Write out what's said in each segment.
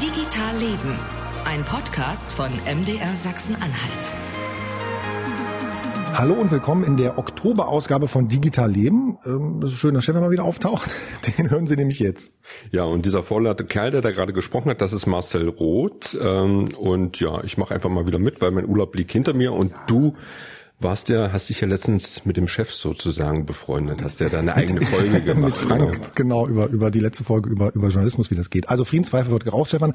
Digital Leben, ein Podcast von MDR Sachsen-Anhalt. Hallo und willkommen in der Oktoberausgabe von Digital Leben. Ähm, schön, dass Stefan mal wieder auftaucht. Den hören Sie nämlich jetzt. Ja, und dieser vorlaute Kerl, der da gerade gesprochen hat, das ist Marcel Roth. Ähm, und ja, ich mache einfach mal wieder mit, weil mein Urlaub liegt hinter mir und du warst ja, hast dich ja letztens mit dem Chef sozusagen befreundet, hast ja deine eigene Folge gemacht. mit Frank, oder? genau, über, über die letzte Folge, über, über Journalismus, wie das geht. Also Friedenspfeife wird geraucht, Stefan.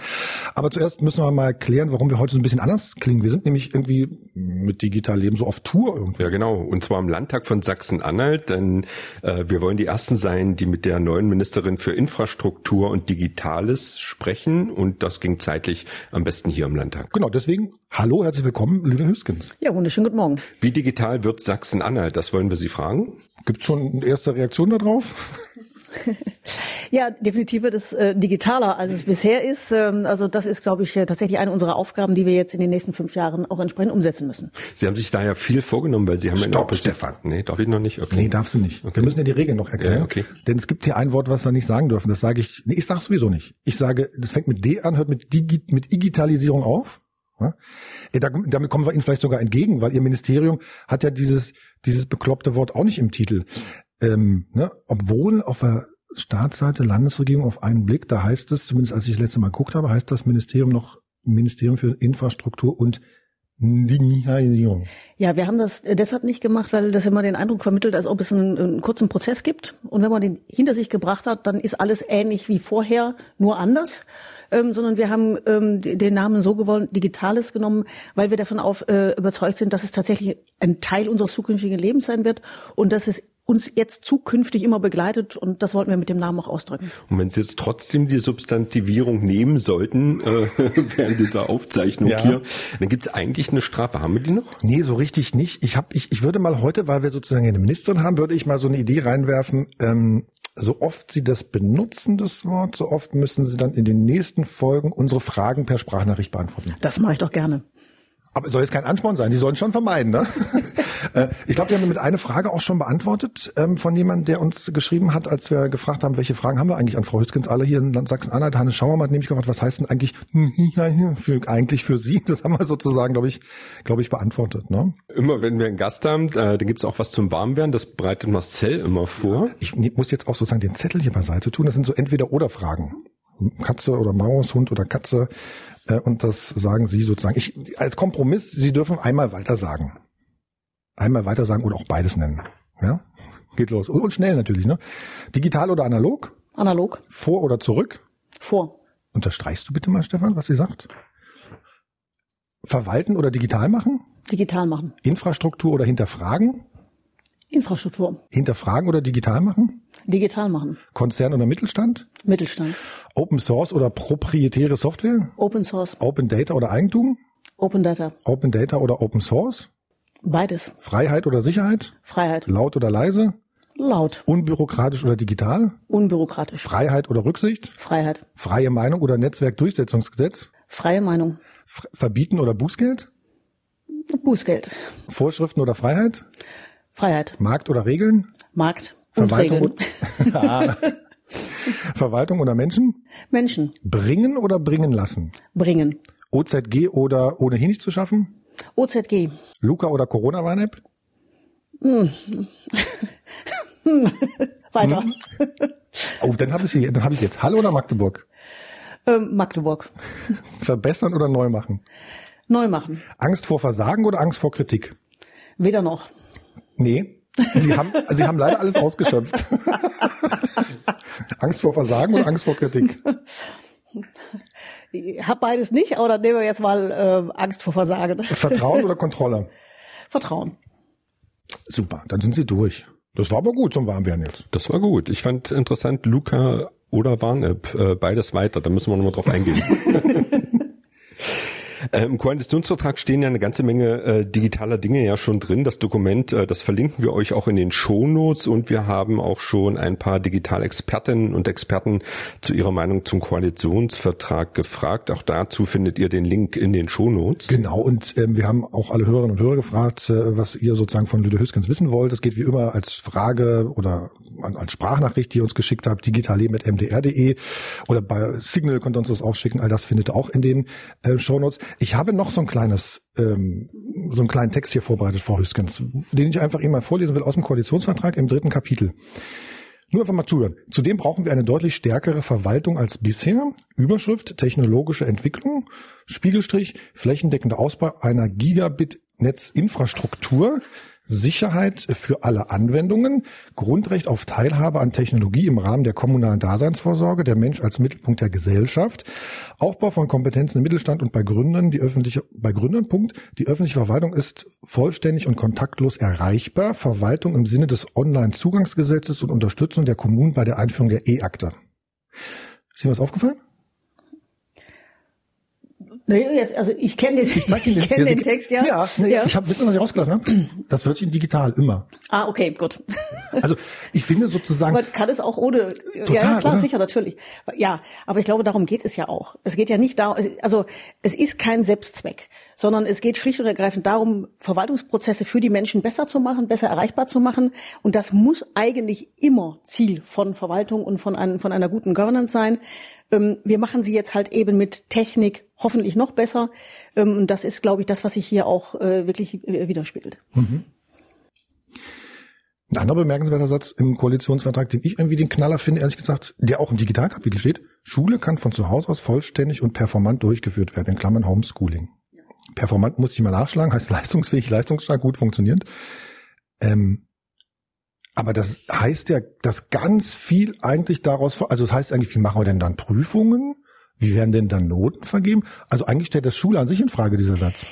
Aber zuerst müssen wir mal klären, warum wir heute so ein bisschen anders klingen. Wir sind nämlich irgendwie mit Digital Leben so auf Tour irgendwie. Ja, genau. Und zwar im Landtag von Sachsen-Anhalt, denn äh, wir wollen die Ersten sein, die mit der neuen Ministerin für Infrastruktur und Digitales sprechen. Und das ging zeitlich am besten hier im Landtag. Genau, deswegen hallo, herzlich willkommen, Lüde Hüskens. Ja, wunderschönen guten Morgen. Wie digital wird Sachsen-Anhalt? Das wollen wir Sie fragen. Gibt es schon eine erste Reaktion darauf? ja, definitiv wird es äh, digitaler, als es bisher ist. Ähm, also das ist, glaube ich, äh, tatsächlich eine unserer Aufgaben, die wir jetzt in den nächsten fünf Jahren auch entsprechend umsetzen müssen. Sie haben sich da ja viel vorgenommen, weil Sie haben Stopp, ja Stefan. Nee, darf ich noch nicht? Okay. Nee, darfst du nicht. Okay. Wir müssen ja die Regeln noch erklären. Ja, okay. Denn es gibt hier ein Wort, was wir nicht sagen dürfen. Das sage ich, nee, ich sage sowieso nicht. Ich sage, das fängt mit D an, hört mit, Digi mit Digitalisierung auf. Ja? Damit kommen wir Ihnen vielleicht sogar entgegen, weil Ihr Ministerium hat ja dieses, dieses bekloppte Wort auch nicht im Titel. Ähm, ne? Obwohl auf der Staatsseite Landesregierung auf einen Blick, da heißt es, zumindest als ich das letzte Mal geguckt habe, heißt das Ministerium noch Ministerium für Infrastruktur und Digitalisierung. Ja, wir haben das deshalb nicht gemacht, weil das immer den Eindruck vermittelt, als ob es einen, einen, kurzen Prozess gibt. Und wenn man den hinter sich gebracht hat, dann ist alles ähnlich wie vorher, nur anders. Ähm, sondern wir haben ähm, den Namen so gewollt, Digitales genommen, weil wir davon auf, äh, überzeugt sind, dass es tatsächlich ein Teil unseres zukünftigen Lebens sein wird und dass es uns jetzt zukünftig immer begleitet und das wollten wir mit dem Namen auch ausdrücken. Und wenn Sie jetzt trotzdem die Substantivierung nehmen sollten äh, während dieser Aufzeichnung ja. hier, dann gibt es eigentlich eine Strafe. Haben wir die noch? Nee, so richtig nicht. Ich hab, ich, ich würde mal heute, weil wir sozusagen eine Ministerin haben, würde ich mal so eine Idee reinwerfen. Ähm, so oft Sie das benutzen, das Wort, so oft müssen Sie dann in den nächsten Folgen unsere Fragen per Sprachnachricht beantworten. Das mache ich doch gerne. Aber soll jetzt kein Ansporn sein, die sollen schon vermeiden. Ne? Äh, ich glaube, wir haben damit eine Frage auch schon beantwortet ähm, von jemandem, der uns geschrieben hat, als wir gefragt haben, welche Fragen haben wir eigentlich an Frau Hüskens alle hier in Land Sachsen-Anhalt. Hannes Schauermann hat nämlich gefragt, was heißt denn eigentlich für, eigentlich für Sie? Das haben wir sozusagen, glaube ich, glaube ich, beantwortet. Ne? Immer wenn wir einen Gast haben, äh, dann gibt es auch was zum Warmwerden. Das bereitet Marcel immer vor. Ich muss jetzt auch sozusagen den Zettel hier beiseite tun. Das sind so entweder oder Fragen. Katze oder Maus, Hund oder Katze. Äh, und das sagen Sie sozusagen. Ich, als Kompromiss, Sie dürfen einmal weiter sagen. Einmal weiter sagen oder auch beides nennen. Ja? Geht los. Und, und schnell natürlich, ne? Digital oder analog? Analog. Vor oder zurück? Vor. Unterstreichst du bitte mal, Stefan, was sie sagt? Verwalten oder digital machen? Digital machen. Infrastruktur oder hinterfragen? Infrastruktur. Hinterfragen oder digital machen? Digital machen. Konzern oder Mittelstand? Mittelstand. Open Source oder proprietäre Software? Open Source. Open Data oder Eigentum? Open Data. Open Data oder Open Source? Beides. Freiheit oder Sicherheit? Freiheit. Laut oder leise? Laut. Unbürokratisch oder digital? Unbürokratisch. Freiheit oder Rücksicht? Freiheit. Freie Meinung oder Netzwerkdurchsetzungsgesetz? Freie Meinung. Verbieten oder Bußgeld? Bußgeld. Vorschriften oder Freiheit? Freiheit. Markt oder Regeln? Markt. Verwaltung und Regeln. Verwaltung oder Menschen? Menschen. Bringen oder bringen lassen? Bringen. OZG oder ohnehin nicht zu schaffen? OZG. Luca oder Corona-Warn-App? Hm. Weiter. Hm. Oh, dann habe ich sie, dann habe ich jetzt Halle oder Magdeburg? Ähm, Magdeburg. Verbessern oder neu machen? Neu machen. Angst vor Versagen oder Angst vor Kritik? Weder noch. Nee. Sie haben, Sie haben leider alles ausgeschöpft. Angst vor Versagen oder Angst vor Kritik? Ich habe beides nicht, aber dann nehmen wir jetzt mal äh, Angst vor Versagen. Vertrauen oder Kontrolle? Vertrauen. Super, dann sind Sie durch. Das war aber gut zum Warmwerden jetzt. Das war gut. Ich fand interessant, Luca oder Warn-App, äh, beides weiter. Da müssen wir nochmal drauf eingehen. Äh, Im Koalitionsvertrag stehen ja eine ganze Menge äh, digitaler Dinge ja schon drin. Das Dokument, äh, das verlinken wir euch auch in den Shownotes und wir haben auch schon ein paar Digitalexpertinnen und Experten zu ihrer Meinung zum Koalitionsvertrag gefragt. Auch dazu findet ihr den Link in den Shownotes. Genau, und ähm, wir haben auch alle Hörerinnen und Hörer gefragt, äh, was ihr sozusagen von Lüde Hüskens wissen wollt. Es geht wie immer als Frage oder als Sprachnachricht, die ihr uns geschickt habt, digitalleben.mdr.de oder bei Signal könnt ihr uns das auch schicken. All das findet ihr auch in den äh, Shownotes. Ich habe noch so ein kleines, ähm, so einen kleinen Text hier vorbereitet, Frau Hüskens, den ich einfach Ihnen mal vorlesen will aus dem Koalitionsvertrag im dritten Kapitel. Nur einfach mal zuhören. Zudem brauchen wir eine deutlich stärkere Verwaltung als bisher. Überschrift, technologische Entwicklung, Spiegelstrich, flächendeckender Ausbau einer Gigabit-Netzinfrastruktur, Sicherheit für alle Anwendungen, Grundrecht auf Teilhabe an Technologie im Rahmen der kommunalen Daseinsvorsorge, der Mensch als Mittelpunkt der Gesellschaft, Aufbau von Kompetenzen im Mittelstand und bei Gründern, die öffentliche, bei Gründern, Punkt, die öffentliche Verwaltung ist vollständig und kontaktlos erreichbar, Verwaltung im Sinne des Online-Zugangsgesetzes und Unterstützung der Kommunen bei der Einführung der E-Akte. Ist Ihnen was aufgefallen? Nee, jetzt, also ich kenne den, ich, ich kenn den Text, ja. Ja, nee, ja. ich habe wissen, was ich rausgelassen habe. Das wird in digital immer. Ah, okay, gut. Also ich finde sozusagen. Man kann es auch ohne. Total, ja, klar, oder? sicher, natürlich. Ja, aber ich glaube, darum geht es ja auch. Es geht ja nicht darum, also es ist kein Selbstzweck, sondern es geht schlicht und ergreifend darum, Verwaltungsprozesse für die Menschen besser zu machen, besser erreichbar zu machen. Und das muss eigentlich immer Ziel von Verwaltung und von, ein, von einer guten Governance sein. Ähm, wir machen sie jetzt halt eben mit Technik hoffentlich noch besser. Ähm, und das ist, glaube ich, das, was sich hier auch äh, wirklich äh, widerspiegelt. Mhm. Ein anderer bemerkenswerter Satz im Koalitionsvertrag, den ich irgendwie den Knaller finde, ehrlich gesagt, der auch im Digitalkapitel steht. Schule kann von zu Hause aus vollständig und performant durchgeführt werden, in Klammern Homeschooling. Performant muss ich mal nachschlagen, heißt leistungsfähig, leistungsstark, gut funktionierend. Ähm, aber das heißt ja, dass ganz viel eigentlich daraus, also das heißt eigentlich, wie machen wir denn dann Prüfungen? Wie werden denn dann Noten vergeben? Also eigentlich stellt das Schule an sich in Frage, dieser Satz.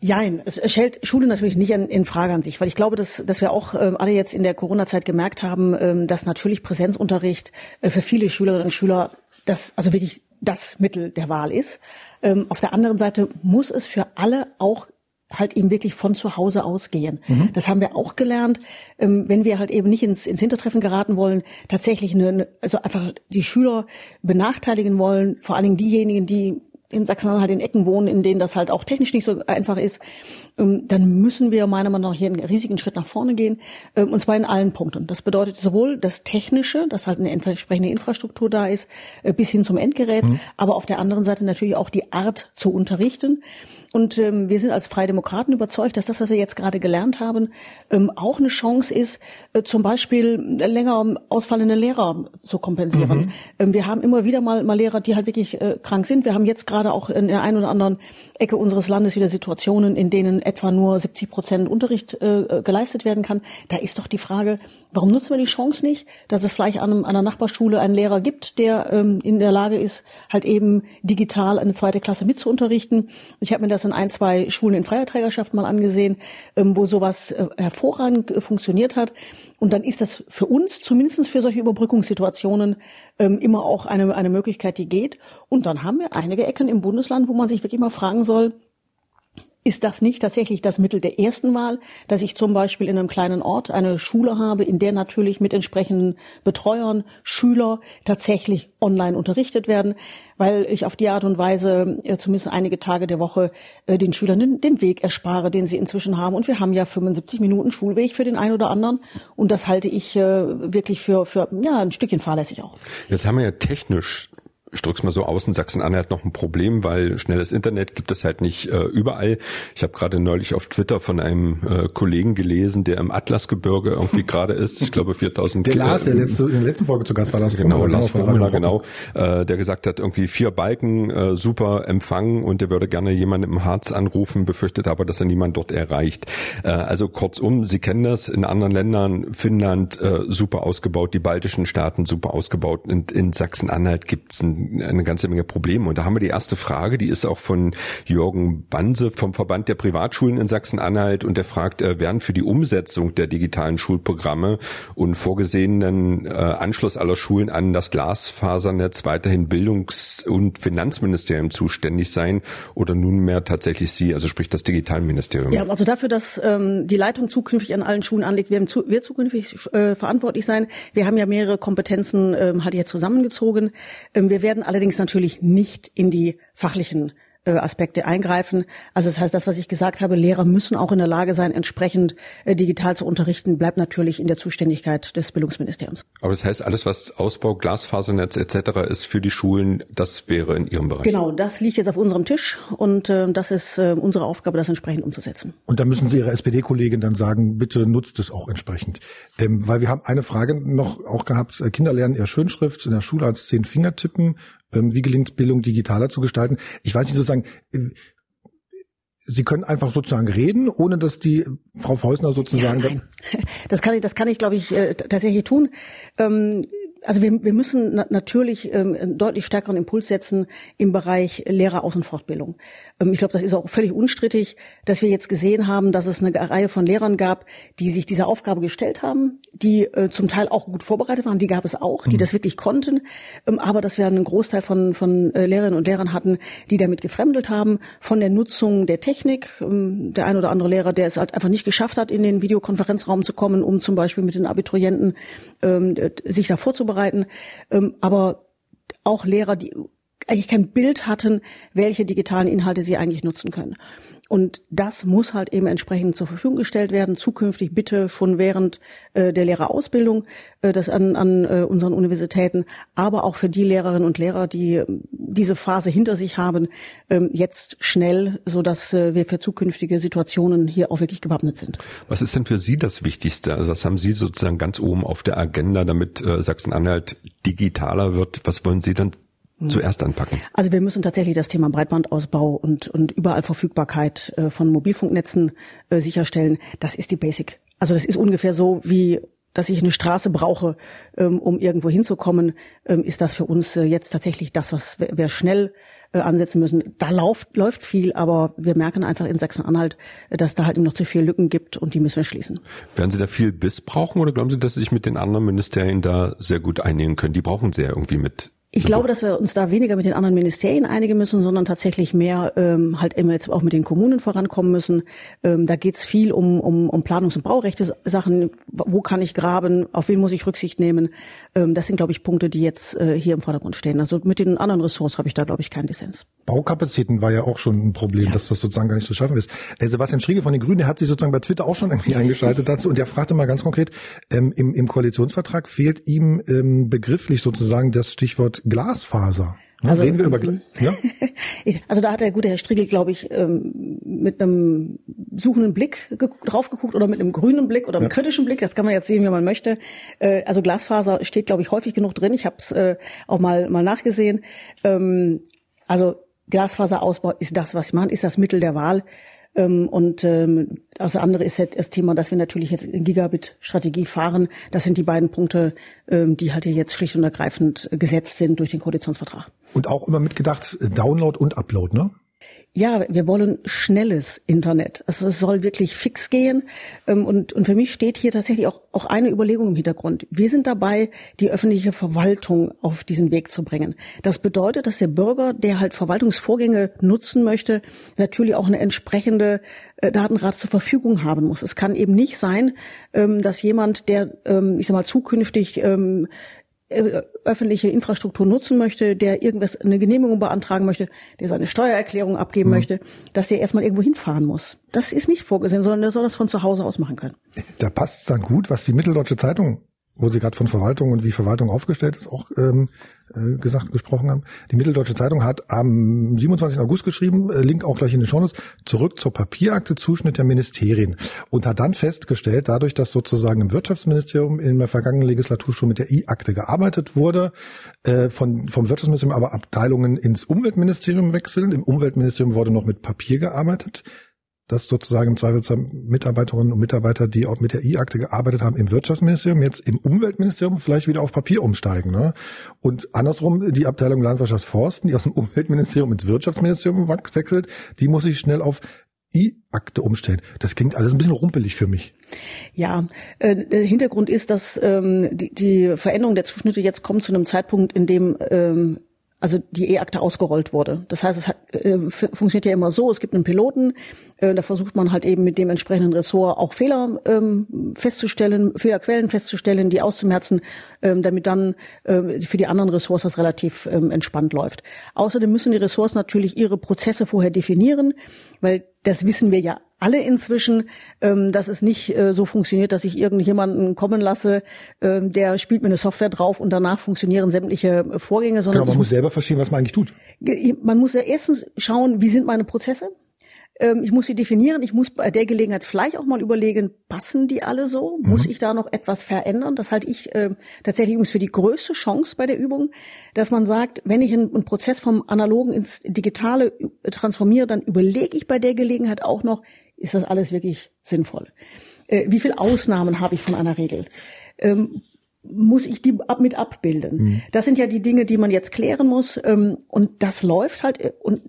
Nein, es stellt Schule natürlich nicht in, in Frage an sich, weil ich glaube, dass, dass wir auch äh, alle jetzt in der Corona-Zeit gemerkt haben, ähm, dass natürlich Präsenzunterricht äh, für viele Schülerinnen und Schüler das also wirklich das Mittel der Wahl ist. Ähm, auf der anderen Seite muss es für alle auch halt eben wirklich von zu Hause ausgehen. Mhm. Das haben wir auch gelernt, ähm, wenn wir halt eben nicht ins, ins Hintertreffen geraten wollen, tatsächlich eine, also einfach die Schüler benachteiligen wollen, vor allen Dingen diejenigen, die in Sachsen-Anhalt in Ecken wohnen, in denen das halt auch technisch nicht so einfach ist, ähm, dann müssen wir meiner Meinung nach hier einen riesigen Schritt nach vorne gehen, ähm, und zwar in allen Punkten. Das bedeutet sowohl das Technische, dass halt eine entsprechende Infrastruktur da ist, äh, bis hin zum Endgerät, mhm. aber auf der anderen Seite natürlich auch die Art zu unterrichten. Und ähm, wir sind als Freie Demokraten überzeugt, dass das, was wir jetzt gerade gelernt haben, ähm, auch eine Chance ist, äh, zum Beispiel länger ausfallende Lehrer zu kompensieren. Mhm. Ähm, wir haben immer wieder mal, mal Lehrer, die halt wirklich äh, krank sind. Wir haben jetzt gerade auch in der einen oder anderen Ecke unseres Landes wieder Situationen, in denen etwa nur 70 Prozent Unterricht äh, geleistet werden kann. Da ist doch die Frage, warum nutzen wir die Chance nicht, dass es vielleicht an, einem, an einer Nachbarschule einen Lehrer gibt, der ähm, in der Lage ist, halt eben digital eine zweite Klasse mitzuunterrichten. Ich habe mir das in ein, zwei Schulen in freier Trägerschaft mal angesehen, ähm, wo sowas äh, hervorragend äh, funktioniert hat. Und dann ist das für uns, zumindest für solche Überbrückungssituationen, ähm, immer auch eine, eine Möglichkeit, die geht. Und dann haben wir einige Ecken im Bundesland, wo man sich wirklich mal fragen soll, ist das nicht tatsächlich das Mittel der ersten Wahl, dass ich zum Beispiel in einem kleinen Ort eine Schule habe, in der natürlich mit entsprechenden Betreuern Schüler tatsächlich online unterrichtet werden, weil ich auf die Art und Weise äh, zumindest einige Tage der Woche äh, den Schülern den, Weg erspare, den sie inzwischen haben. Und wir haben ja 75 Minuten Schulweg für den einen oder anderen. Und das halte ich äh, wirklich für, für ja, ein Stückchen fahrlässig auch. Jetzt haben wir ja technisch ich drück's mal so aus, in Sachsen-Anhalt noch ein Problem, weil schnelles Internet gibt es halt nicht äh, überall. Ich habe gerade neulich auf Twitter von einem äh, Kollegen gelesen, der im Atlasgebirge irgendwie gerade ist. Ich glaube 4000. Der Lars, der letzte, in der letzten Folge zu Gast war Lars Genau, Lars Formula, genau. Äh, der gesagt hat, irgendwie vier Balken, äh, super Empfang und der würde gerne jemanden im Harz anrufen, befürchtet aber, dass er niemand dort erreicht. Äh, also kurzum, Sie kennen das in anderen Ländern, Finnland äh, super ausgebaut, die baltischen Staaten super ausgebaut. Und in Sachsen-Anhalt gibt's ein eine ganze Menge Probleme. Und da haben wir die erste Frage, die ist auch von Jürgen Banse vom Verband der Privatschulen in Sachsen-Anhalt und der fragt, äh, werden für die Umsetzung der digitalen Schulprogramme und vorgesehenen äh, Anschluss aller Schulen an das Glasfasernetz weiterhin Bildungs- und Finanzministerium zuständig sein oder nunmehr tatsächlich Sie, also sprich das Digitalministerium? Ja, also dafür, dass ähm, die Leitung zukünftig an allen Schulen anliegt, werden zu, wir zukünftig äh, verantwortlich sein. Wir haben ja mehrere Kompetenzen ähm, halt jetzt zusammengezogen. Ähm, wir werden allerdings natürlich nicht in die fachlichen Aspekte eingreifen. Also das heißt, das, was ich gesagt habe, Lehrer müssen auch in der Lage sein, entsprechend äh, digital zu unterrichten, bleibt natürlich in der Zuständigkeit des Bildungsministeriums. Aber das heißt, alles, was Ausbau, Glasfasernetz etc. ist für die Schulen, das wäre in Ihrem Bereich. Genau, das liegt jetzt auf unserem Tisch und äh, das ist äh, unsere Aufgabe, das entsprechend umzusetzen. Und da müssen Sie Ihrer SPD-Kollegin dann sagen, bitte nutzt es auch entsprechend. Ähm, weil wir haben eine Frage noch auch gehabt, äh, Kinder lernen eher Schönschrift in der Schule als zehn Fingertippen wie gelingt es, Bildung digitaler zu gestalten? Ich weiß nicht sozusagen, äh, Sie können einfach sozusagen reden, ohne dass die Frau Feusner sozusagen. Ja, das kann ich, das kann ich, glaube ich, äh, tatsächlich tun. Also wir, wir müssen na natürlich ähm, einen deutlich stärkeren Impuls setzen im Bereich Lehreraus- und Fortbildung. Ähm, ich glaube, das ist auch völlig unstrittig, dass wir jetzt gesehen haben, dass es eine Reihe von Lehrern gab, die sich dieser Aufgabe gestellt haben, die äh, zum Teil auch gut vorbereitet waren, die gab es auch, die mhm. das wirklich konnten, ähm, aber dass wir einen Großteil von, von äh, Lehrerinnen und Lehrern hatten, die damit gefremdelt haben, von der Nutzung der Technik. Ähm, der ein oder andere Lehrer, der es halt einfach nicht geschafft hat, in den Videokonferenzraum zu kommen, um zum Beispiel mit den Abiturienten ähm, sich da vorzubereiten vorbereiten, ähm, aber auch Lehrer, die eigentlich kein Bild hatten, welche digitalen Inhalte sie eigentlich nutzen können. Und das muss halt eben entsprechend zur Verfügung gestellt werden, zukünftig bitte schon während äh, der Lehrerausbildung, äh, das an, an äh, unseren Universitäten, aber auch für die Lehrerinnen und Lehrer, die äh, diese Phase hinter sich haben, äh, jetzt schnell, so dass äh, wir für zukünftige Situationen hier auch wirklich gewappnet sind. Was ist denn für Sie das Wichtigste? Also was haben Sie sozusagen ganz oben auf der Agenda, damit äh, Sachsen-Anhalt digitaler wird? Was wollen Sie dann zuerst anpacken? Also wir müssen tatsächlich das Thema Breitbandausbau und, und überall Verfügbarkeit äh, von Mobilfunknetzen äh, sicherstellen. Das ist die Basic. Also das ist ungefähr so wie dass ich eine Straße brauche, ähm, um irgendwo hinzukommen, ähm, ist das für uns äh, jetzt tatsächlich das, was wir schnell ansetzen müssen. Da läuft, läuft viel, aber wir merken einfach in Sachsen-Anhalt, dass da halt eben noch zu viele Lücken gibt und die müssen wir schließen. Werden Sie da viel Biss brauchen oder glauben Sie, dass Sie sich mit den anderen Ministerien da sehr gut einnehmen können? Die brauchen Sie ja irgendwie mit ich glaube, dass wir uns da weniger mit den anderen Ministerien einigen müssen, sondern tatsächlich mehr ähm, halt immer jetzt auch mit den Kommunen vorankommen müssen. Ähm, da geht's viel um, um, um Planungs- und Baurechte Sachen. Wo kann ich graben? Auf wen muss ich Rücksicht nehmen? Ähm, das sind, glaube ich, Punkte, die jetzt äh, hier im Vordergrund stehen. Also mit den anderen Ressorts habe ich da, glaube ich, keinen Dissens. Baukapazitäten war ja auch schon ein Problem, ja. dass das sozusagen gar nicht zu schaffen ist. Äh, Sebastian Schriege von den Grünen, der hat sich sozusagen bei Twitter auch schon irgendwie eingeschaltet dazu und der fragte mal ganz konkret, ähm, im, im Koalitionsvertrag fehlt ihm ähm, begrifflich sozusagen das Stichwort Glasfaser. Ne, also, Reden wir über, ja? also da hat der gute Herr Striegel, glaube ich, ähm, mit einem suchenden Blick drauf geguckt oder mit einem grünen Blick oder einem ja. kritischen Blick. Das kann man jetzt sehen, wie man möchte. Äh, also Glasfaser steht, glaube ich, häufig genug drin. Ich habe es äh, auch mal mal nachgesehen. Ähm, also Glasfaserausbau ist das, was ich machen, ist das Mittel der Wahl. Ähm, und ähm, das andere ist halt das Thema, dass wir natürlich jetzt in Gigabit-Strategie fahren. Das sind die beiden Punkte, ähm, die halt hier jetzt schlicht und ergreifend gesetzt sind durch den Koalitionsvertrag. Und auch immer mitgedacht, Download und Upload, ne? Ja, wir wollen schnelles Internet. Also es soll wirklich fix gehen. Ähm, und, und für mich steht hier tatsächlich auch, auch eine Überlegung im Hintergrund. Wir sind dabei, die öffentliche Verwaltung auf diesen Weg zu bringen. Das bedeutet, dass der Bürger, der halt Verwaltungsvorgänge nutzen möchte, natürlich auch eine entsprechende äh, Datenrat zur Verfügung haben muss. Es kann eben nicht sein, ähm, dass jemand, der, ähm, ich sag mal, zukünftig öffentliche Infrastruktur nutzen möchte, der irgendwas eine Genehmigung beantragen möchte, der seine Steuererklärung abgeben mhm. möchte, dass der erstmal irgendwo hinfahren muss. Das ist nicht vorgesehen, sondern der soll das von zu Hause aus machen können. Da passt es dann gut, was die Mitteldeutsche Zeitung wo Sie gerade von Verwaltung und wie Verwaltung aufgestellt ist, auch ähm, äh, gesagt gesprochen haben. Die Mitteldeutsche Zeitung hat am 27. August geschrieben, äh, Link auch gleich in den Shownotes, zurück zur Papierakte, Zuschnitt der Ministerien und hat dann festgestellt, dadurch, dass sozusagen im Wirtschaftsministerium in der vergangenen Legislatur schon mit der I-Akte gearbeitet wurde, äh, von, vom Wirtschaftsministerium aber Abteilungen ins Umweltministerium wechseln. Im Umweltministerium wurde noch mit Papier gearbeitet dass sozusagen im Zweifelsfall Mitarbeiterinnen und Mitarbeiter, die auch mit der I-Akte gearbeitet haben im Wirtschaftsministerium, jetzt im Umweltministerium vielleicht wieder auf Papier umsteigen. Ne? Und andersrum die Abteilung Landwirtschaft Forsten, die aus dem Umweltministerium ins Wirtschaftsministerium wechselt, die muss sich schnell auf I-Akte umstellen. Das klingt alles ein bisschen rumpelig für mich. Ja, äh, der Hintergrund ist, dass ähm, die, die Veränderung der Zuschnitte jetzt kommt zu einem Zeitpunkt, in dem ähm, also die E-Akte ausgerollt wurde. Das heißt, es hat, äh, funktioniert ja immer so, es gibt einen Piloten, äh, da versucht man halt eben mit dem entsprechenden Ressort auch Fehler ähm, festzustellen, Fehlerquellen festzustellen, die auszumerzen, ähm, damit dann äh, für die anderen Ressorts das relativ ähm, entspannt läuft. Außerdem müssen die Ressorts natürlich ihre Prozesse vorher definieren, weil das wissen wir ja alle inzwischen, ähm, dass es nicht äh, so funktioniert, dass ich irgendjemanden kommen lasse, ähm, der spielt mir eine Software drauf und danach funktionieren sämtliche Vorgänge, sondern genau, man muss selber verstehen, was man eigentlich tut. Man muss ja erstens schauen, wie sind meine Prozesse? Ähm, ich muss sie definieren. Ich muss bei der Gelegenheit vielleicht auch mal überlegen, passen die alle so? Mhm. Muss ich da noch etwas verändern? Das halte ich äh, tatsächlich übrigens für die größte Chance bei der Übung, dass man sagt, wenn ich einen, einen Prozess vom Analogen ins Digitale äh, transformiere, dann überlege ich bei der Gelegenheit auch noch, ist das alles wirklich sinnvoll? Äh, wie viele Ausnahmen habe ich von einer Regel? Ähm, muss ich die ab, mit abbilden? Mhm. Das sind ja die Dinge, die man jetzt klären muss. Ähm, und das läuft halt. Äh, und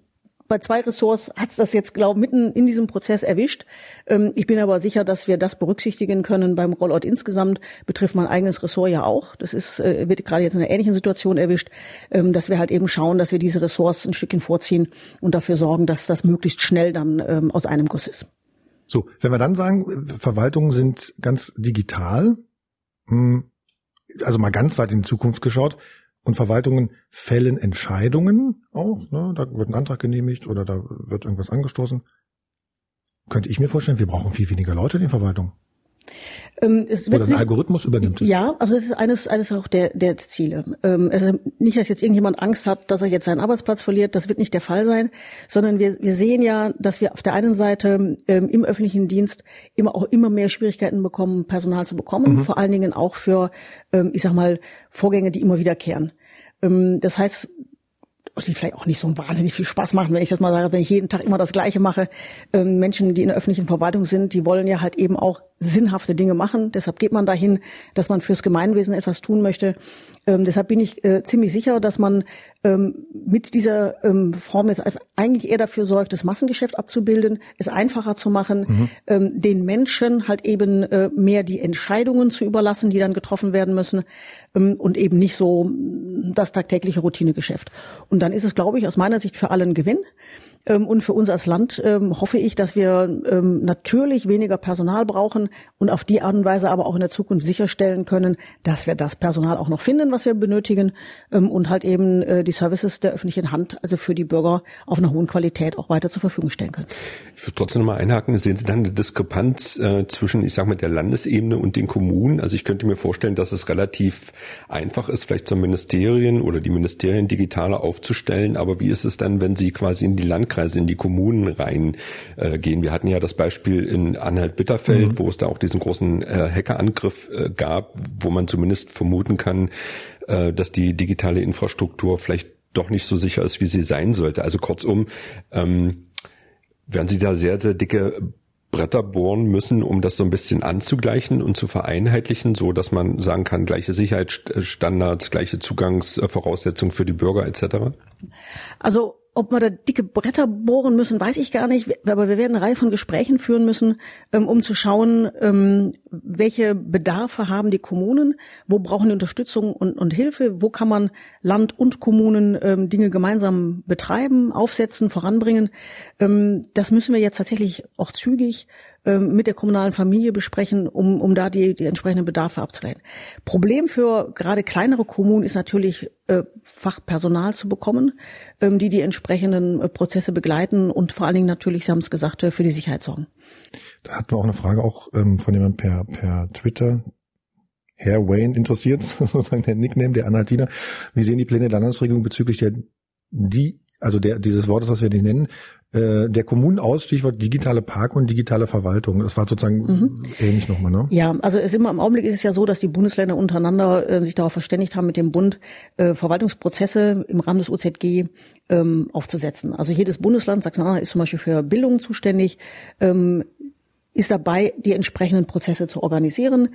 bei zwei Ressorts hat es das jetzt, glaube ich, mitten in diesem Prozess erwischt. Ähm, ich bin aber sicher, dass wir das berücksichtigen können beim Rollout insgesamt. Betrifft mein eigenes Ressort ja auch. Das ist, äh, wird gerade jetzt in einer ähnlichen Situation erwischt, ähm, dass wir halt eben schauen, dass wir diese Ressorts ein Stückchen vorziehen und dafür sorgen, dass das möglichst schnell dann ähm, aus einem Guss ist. So, wenn wir dann sagen, Verwaltungen sind ganz digital, hm, also mal ganz weit in die Zukunft geschaut, und Verwaltungen fällen Entscheidungen auch. Ne? Da wird ein Antrag genehmigt oder da wird irgendwas angestoßen. Könnte ich mir vorstellen, wir brauchen viel weniger Leute in den Verwaltungen. Ähm, es wird Oder ein Algorithmus übernimmt. Ja, also das ist eines, eines auch der, der Ziele. Also nicht, dass jetzt irgendjemand Angst hat, dass er jetzt seinen Arbeitsplatz verliert, das wird nicht der Fall sein, sondern wir, wir sehen ja, dass wir auf der einen Seite ähm, im öffentlichen Dienst immer auch immer mehr Schwierigkeiten bekommen, Personal zu bekommen, mhm. vor allen Dingen auch für, ich sag mal, Vorgänge, die immer wiederkehren. Das heißt, die vielleicht auch nicht so wahnsinnig viel Spaß machen, wenn ich das mal sage, wenn ich jeden Tag immer das Gleiche mache. Ähm, Menschen, die in der öffentlichen Verwaltung sind, die wollen ja halt eben auch sinnhafte Dinge machen. Deshalb geht man dahin, dass man fürs Gemeinwesen etwas tun möchte. Ähm, deshalb bin ich äh, ziemlich sicher, dass man ähm, mit dieser ähm, Form jetzt eigentlich eher dafür sorgt, das Massengeschäft abzubilden, es einfacher zu machen, mhm. ähm, den Menschen halt eben äh, mehr die Entscheidungen zu überlassen, die dann getroffen werden müssen und eben nicht so das tagtägliche Routinegeschäft. Und dann ist es, glaube ich, aus meiner Sicht für allen Gewinn. Ähm, und für uns als Land ähm, hoffe ich, dass wir ähm, natürlich weniger Personal brauchen und auf die Art und Weise aber auch in der Zukunft sicherstellen können, dass wir das Personal auch noch finden, was wir benötigen und halt eben äh, die Services der öffentlichen Hand, also für die Bürger auf einer hohen Qualität auch weiter zur Verfügung stellen können. Ich würde trotzdem noch mal einhaken. Sehen Sie dann eine Diskrepanz äh, zwischen, ich sage mal, der Landesebene und den Kommunen? Also ich könnte mir vorstellen, dass es relativ einfach ist, vielleicht zum Ministerien oder die Ministerien digitaler aufzustellen. Aber wie ist es dann, wenn Sie quasi in die Landkreise Landkreise, in die Kommunen reingehen. Äh, Wir hatten ja das Beispiel in Anhalt-Bitterfeld, mhm. wo es da auch diesen großen äh, Hackerangriff äh, gab, wo man zumindest vermuten kann, äh, dass die digitale Infrastruktur vielleicht doch nicht so sicher ist, wie sie sein sollte. Also kurzum, ähm, werden Sie da sehr, sehr dicke Bretter bohren müssen, um das so ein bisschen anzugleichen und zu vereinheitlichen, so dass man sagen kann, gleiche Sicherheitsstandards, gleiche Zugangsvoraussetzungen für die Bürger etc.? Also ob wir da dicke Bretter bohren müssen, weiß ich gar nicht. Aber wir werden eine Reihe von Gesprächen führen müssen, ähm, um zu schauen, ähm, welche Bedarfe haben die Kommunen, wo brauchen die Unterstützung und, und Hilfe, wo kann man Land und Kommunen ähm, Dinge gemeinsam betreiben, aufsetzen, voranbringen. das müssen wir jetzt tatsächlich auch zügig mit der kommunalen Familie besprechen, um, um da die, die entsprechenden Bedarfe abzuleiten. Problem für gerade kleinere Kommunen ist natürlich, äh, Fachpersonal zu bekommen, ähm, die die entsprechenden äh, Prozesse begleiten und vor allen Dingen natürlich, Sie haben es gesagt, äh, für die Sicherheit sorgen. Da hatten wir auch eine Frage auch ähm, von jemandem per, per Twitter. Herr Wayne interessiert, sozusagen der Nickname der Anhaltiner. Wie sehen die Pläne der Landesregierung bezüglich der die also der, dieses Wortes, was wir nicht nennen, äh, der Kommunen aus, Stichwort digitale Park und digitale Verwaltung. Das war sozusagen mhm. ähnlich nochmal, ne? Ja, also es immer im Augenblick ist es ja so, dass die Bundesländer untereinander äh, sich darauf verständigt haben, mit dem Bund äh, Verwaltungsprozesse im Rahmen des OZG ähm, aufzusetzen. Also jedes Bundesland, Sachsen-Anhalt ist zum Beispiel für Bildung zuständig, ähm, ist dabei, die entsprechenden Prozesse zu organisieren,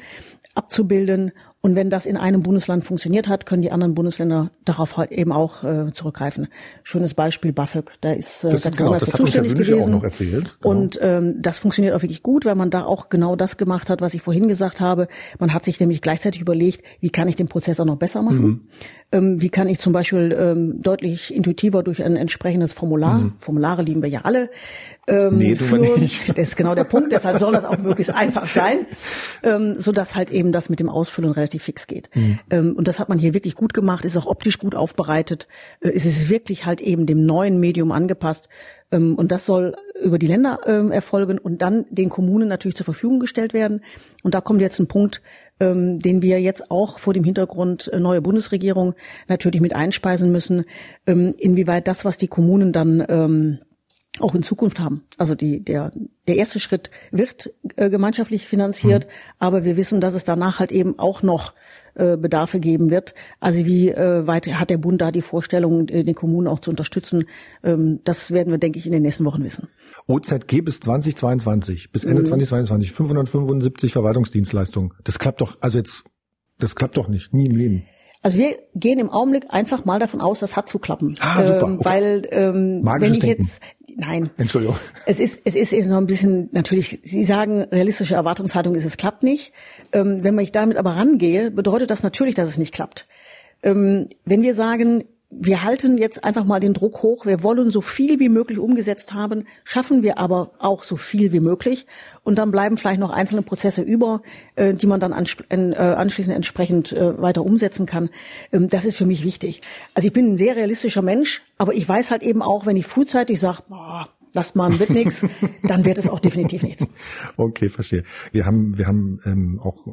abzubilden und wenn das in einem Bundesland funktioniert hat, können die anderen Bundesländer darauf halt eben auch äh, zurückgreifen. Schönes Beispiel BAföG, da ist äh, das, genau, das zuständig ja gewesen. Auch noch erzählt. Genau. Und ähm, das funktioniert auch wirklich gut, weil man da auch genau das gemacht hat, was ich vorhin gesagt habe. Man hat sich nämlich gleichzeitig überlegt, wie kann ich den Prozess auch noch besser machen? Mhm. Ähm, wie kann ich zum Beispiel ähm, deutlich intuitiver durch ein entsprechendes Formular, mhm. Formulare lieben wir ja alle, ähm, nee, führen. Das ist genau der Punkt. Deshalb soll das auch möglichst einfach sein, ähm, so dass halt eben das mit dem Ausfüllen relativ fix geht. Mhm. Ähm, und das hat man hier wirklich gut gemacht. Ist auch optisch gut aufbereitet. Äh, es ist wirklich halt eben dem neuen Medium angepasst. Ähm, und das soll über die Länder ähm, erfolgen und dann den Kommunen natürlich zur Verfügung gestellt werden. Und da kommt jetzt ein Punkt, den wir jetzt auch vor dem Hintergrund äh, neue Bundesregierung natürlich mit einspeisen müssen, inwieweit das, was die Kommunen dann auch in Zukunft haben. Also die, der, der erste Schritt wird äh, gemeinschaftlich finanziert, mhm. aber wir wissen, dass es danach halt eben auch noch äh, Bedarfe geben wird. Also wie äh, weit hat der Bund da die Vorstellung, äh, den Kommunen auch zu unterstützen? Ähm, das werden wir, denke ich, in den nächsten Wochen wissen. OZG bis 2022, bis Ende mhm. 2022, 575 Verwaltungsdienstleistungen. Das klappt doch, also jetzt, das klappt doch nicht, nie im Leben. Also wir gehen im Augenblick einfach mal davon aus, das hat zu klappen. Ah, super. Ähm, okay. Weil ähm, wenn ich Denken. jetzt nein. Entschuldigung. Es ist es ist noch ein bisschen natürlich. Sie sagen realistische Erwartungshaltung ist es klappt nicht. Ähm, wenn ich damit aber rangehe, bedeutet das natürlich, dass es nicht klappt. Ähm, wenn wir sagen, wir halten jetzt einfach mal den Druck hoch. Wir wollen so viel wie möglich umgesetzt haben, schaffen wir aber auch so viel wie möglich. Und dann bleiben vielleicht noch einzelne Prozesse über, äh, die man dann äh, anschließend entsprechend äh, weiter umsetzen kann. Ähm, das ist für mich wichtig. Also ich bin ein sehr realistischer Mensch, aber ich weiß halt eben auch, wenn ich frühzeitig sage, lasst mal, wird nichts, dann wird es auch definitiv nichts. Okay, verstehe. Wir haben, wir haben ähm, auch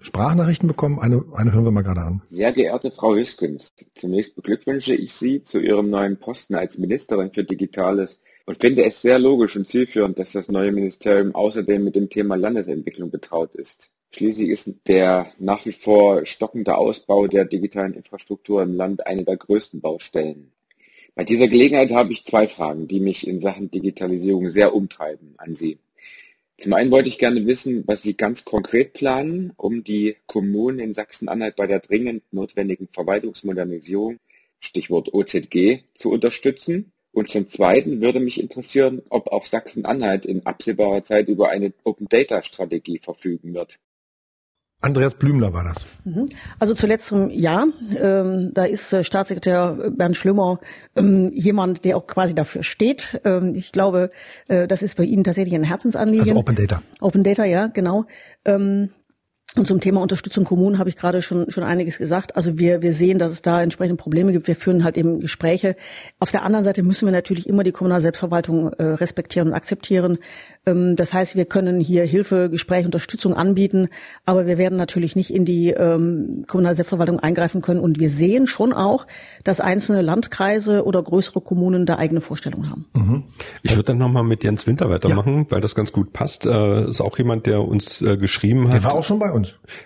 Sprachnachrichten bekommen. Eine, eine hören wir mal gerade an. Sehr geehrte Frau Hüskens, zunächst beglückwünsche ich Sie zu Ihrem neuen Posten als Ministerin für Digitales und finde es sehr logisch und zielführend, dass das neue Ministerium außerdem mit dem Thema Landesentwicklung betraut ist. Schließlich ist der nach wie vor stockende Ausbau der digitalen Infrastruktur im Land eine der größten Baustellen. Bei dieser Gelegenheit habe ich zwei Fragen, die mich in Sachen Digitalisierung sehr umtreiben an Sie. Zum einen wollte ich gerne wissen, was Sie ganz konkret planen, um die Kommunen in Sachsen-Anhalt bei der dringend notwendigen Verwaltungsmodernisierung, Stichwort OZG, zu unterstützen. Und zum Zweiten würde mich interessieren, ob auch Sachsen-Anhalt in absehbarer Zeit über eine Open-Data-Strategie verfügen wird. Andreas Blümler war das. Mhm. Also zu letztem Jahr, ähm, da ist äh, Staatssekretär Bernd Schlümmer ähm, jemand, der auch quasi dafür steht. Ähm, ich glaube, äh, das ist bei Ihnen tatsächlich ein Herzensanliegen. Also Open Data. Open Data, ja, genau. Ähm, und zum Thema Unterstützung Kommunen habe ich gerade schon, schon einiges gesagt. Also wir, wir sehen, dass es da entsprechende Probleme gibt. Wir führen halt eben Gespräche. Auf der anderen Seite müssen wir natürlich immer die kommunale Selbstverwaltung äh, respektieren und akzeptieren. Ähm, das heißt, wir können hier Hilfe, Gespräch, Unterstützung anbieten, aber wir werden natürlich nicht in die ähm, kommunale Selbstverwaltung eingreifen können. Und wir sehen schon auch, dass einzelne Landkreise oder größere Kommunen da eigene Vorstellungen haben. Mhm. Ich würde dann nochmal mit Jens Winter weitermachen, ja. weil das ganz gut passt. Äh, ist auch jemand, der uns äh, geschrieben hat. Der war auch schon bei uns.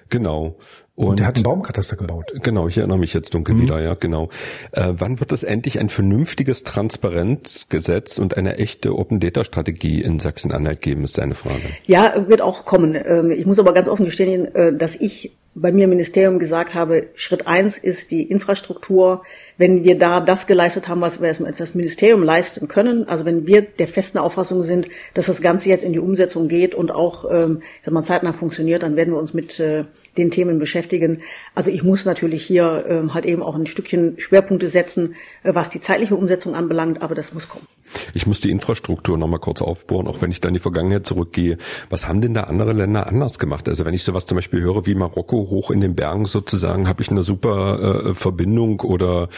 Genau. Und, und der hat einen Baumkataster gebaut. Genau, ich erinnere mich jetzt dunkel mhm. wieder, ja, genau. Äh, wann wird es endlich ein vernünftiges Transparenzgesetz und eine echte Open Data Strategie in Sachsen-Anhalt geben, ist seine Frage. Ja, wird auch kommen. Ähm, ich muss aber ganz offen gestehen, äh, dass ich bei mir im Ministerium gesagt habe, Schritt eins ist die Infrastruktur. Wenn wir da das geleistet haben, was wir als das Ministerium leisten können, also wenn wir der festen Auffassung sind, dass das Ganze jetzt in die Umsetzung geht und auch, ähm, ich sag mal, zeitnah funktioniert, dann werden wir uns mit äh, den Themen beschäftigen. Also ich muss natürlich hier ähm, halt eben auch ein Stückchen Schwerpunkte setzen, äh, was die zeitliche Umsetzung anbelangt, aber das muss kommen. Ich muss die Infrastruktur nochmal kurz aufbohren, auch wenn ich da in die Vergangenheit zurückgehe. Was haben denn da andere Länder anders gemacht? Also wenn ich sowas zum Beispiel höre wie Marokko hoch in den Bergen sozusagen, habe ich eine super äh, Verbindung oder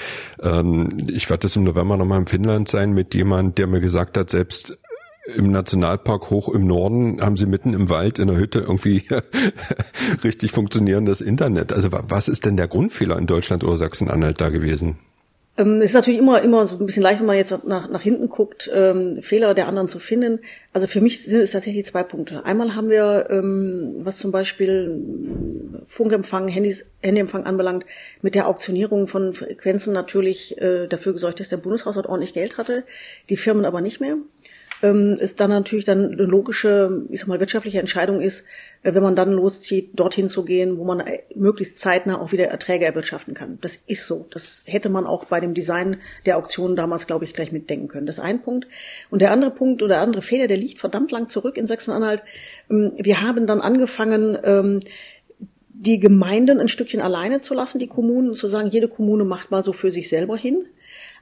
ähm, ich werde das im November nochmal in Finnland sein mit jemand, der mir gesagt hat, selbst im Nationalpark hoch im Norden haben sie mitten im Wald in der Hütte irgendwie richtig funktionierendes Internet. Also was ist denn der Grundfehler in Deutschland oder Sachsen-Anhalt da gewesen? Ähm, es ist natürlich immer, immer so ein bisschen leicht, wenn man jetzt nach, nach hinten guckt, ähm, Fehler der anderen zu finden. Also für mich sind es tatsächlich zwei Punkte. Einmal haben wir, ähm, was zum Beispiel Funkempfang, Handys, Handyempfang anbelangt, mit der Auktionierung von Frequenzen natürlich äh, dafür gesorgt, dass der Bundeshaushalt ordentlich Geld hatte, die Firmen aber nicht mehr ähm, ist dann natürlich dann eine logische, ich sag mal, wirtschaftliche Entscheidung ist, äh, wenn man dann loszieht, dorthin zu gehen, wo man äh, möglichst zeitnah auch wieder Erträge erwirtschaften kann. Das ist so. Das hätte man auch bei dem Design der Auktion damals, glaube ich, gleich mitdenken können. Das ist ein Punkt. Und der andere Punkt oder der andere Fehler, der liegt verdammt lang zurück in Sachsen-Anhalt. Ähm, wir haben dann angefangen, ähm, die Gemeinden ein Stückchen alleine zu lassen, die Kommunen, zu sagen, jede Kommune macht mal so für sich selber hin,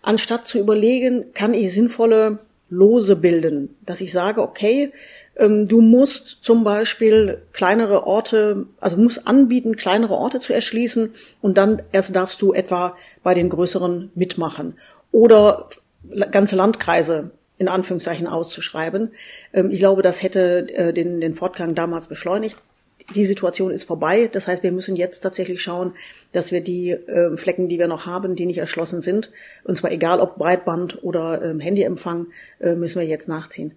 anstatt zu überlegen, kann ich sinnvolle Lose bilden, dass ich sage, okay, ähm, du musst zum Beispiel kleinere Orte, also musst anbieten, kleinere Orte zu erschließen und dann erst darfst du etwa bei den größeren mitmachen. Oder ganze Landkreise in Anführungszeichen auszuschreiben. Ähm, ich glaube, das hätte äh, den, den Fortgang damals beschleunigt die Situation ist vorbei. Das heißt, wir müssen jetzt tatsächlich schauen, dass wir die äh, Flecken, die wir noch haben, die nicht erschlossen sind, und zwar egal ob Breitband oder ähm, Handyempfang, äh, müssen wir jetzt nachziehen.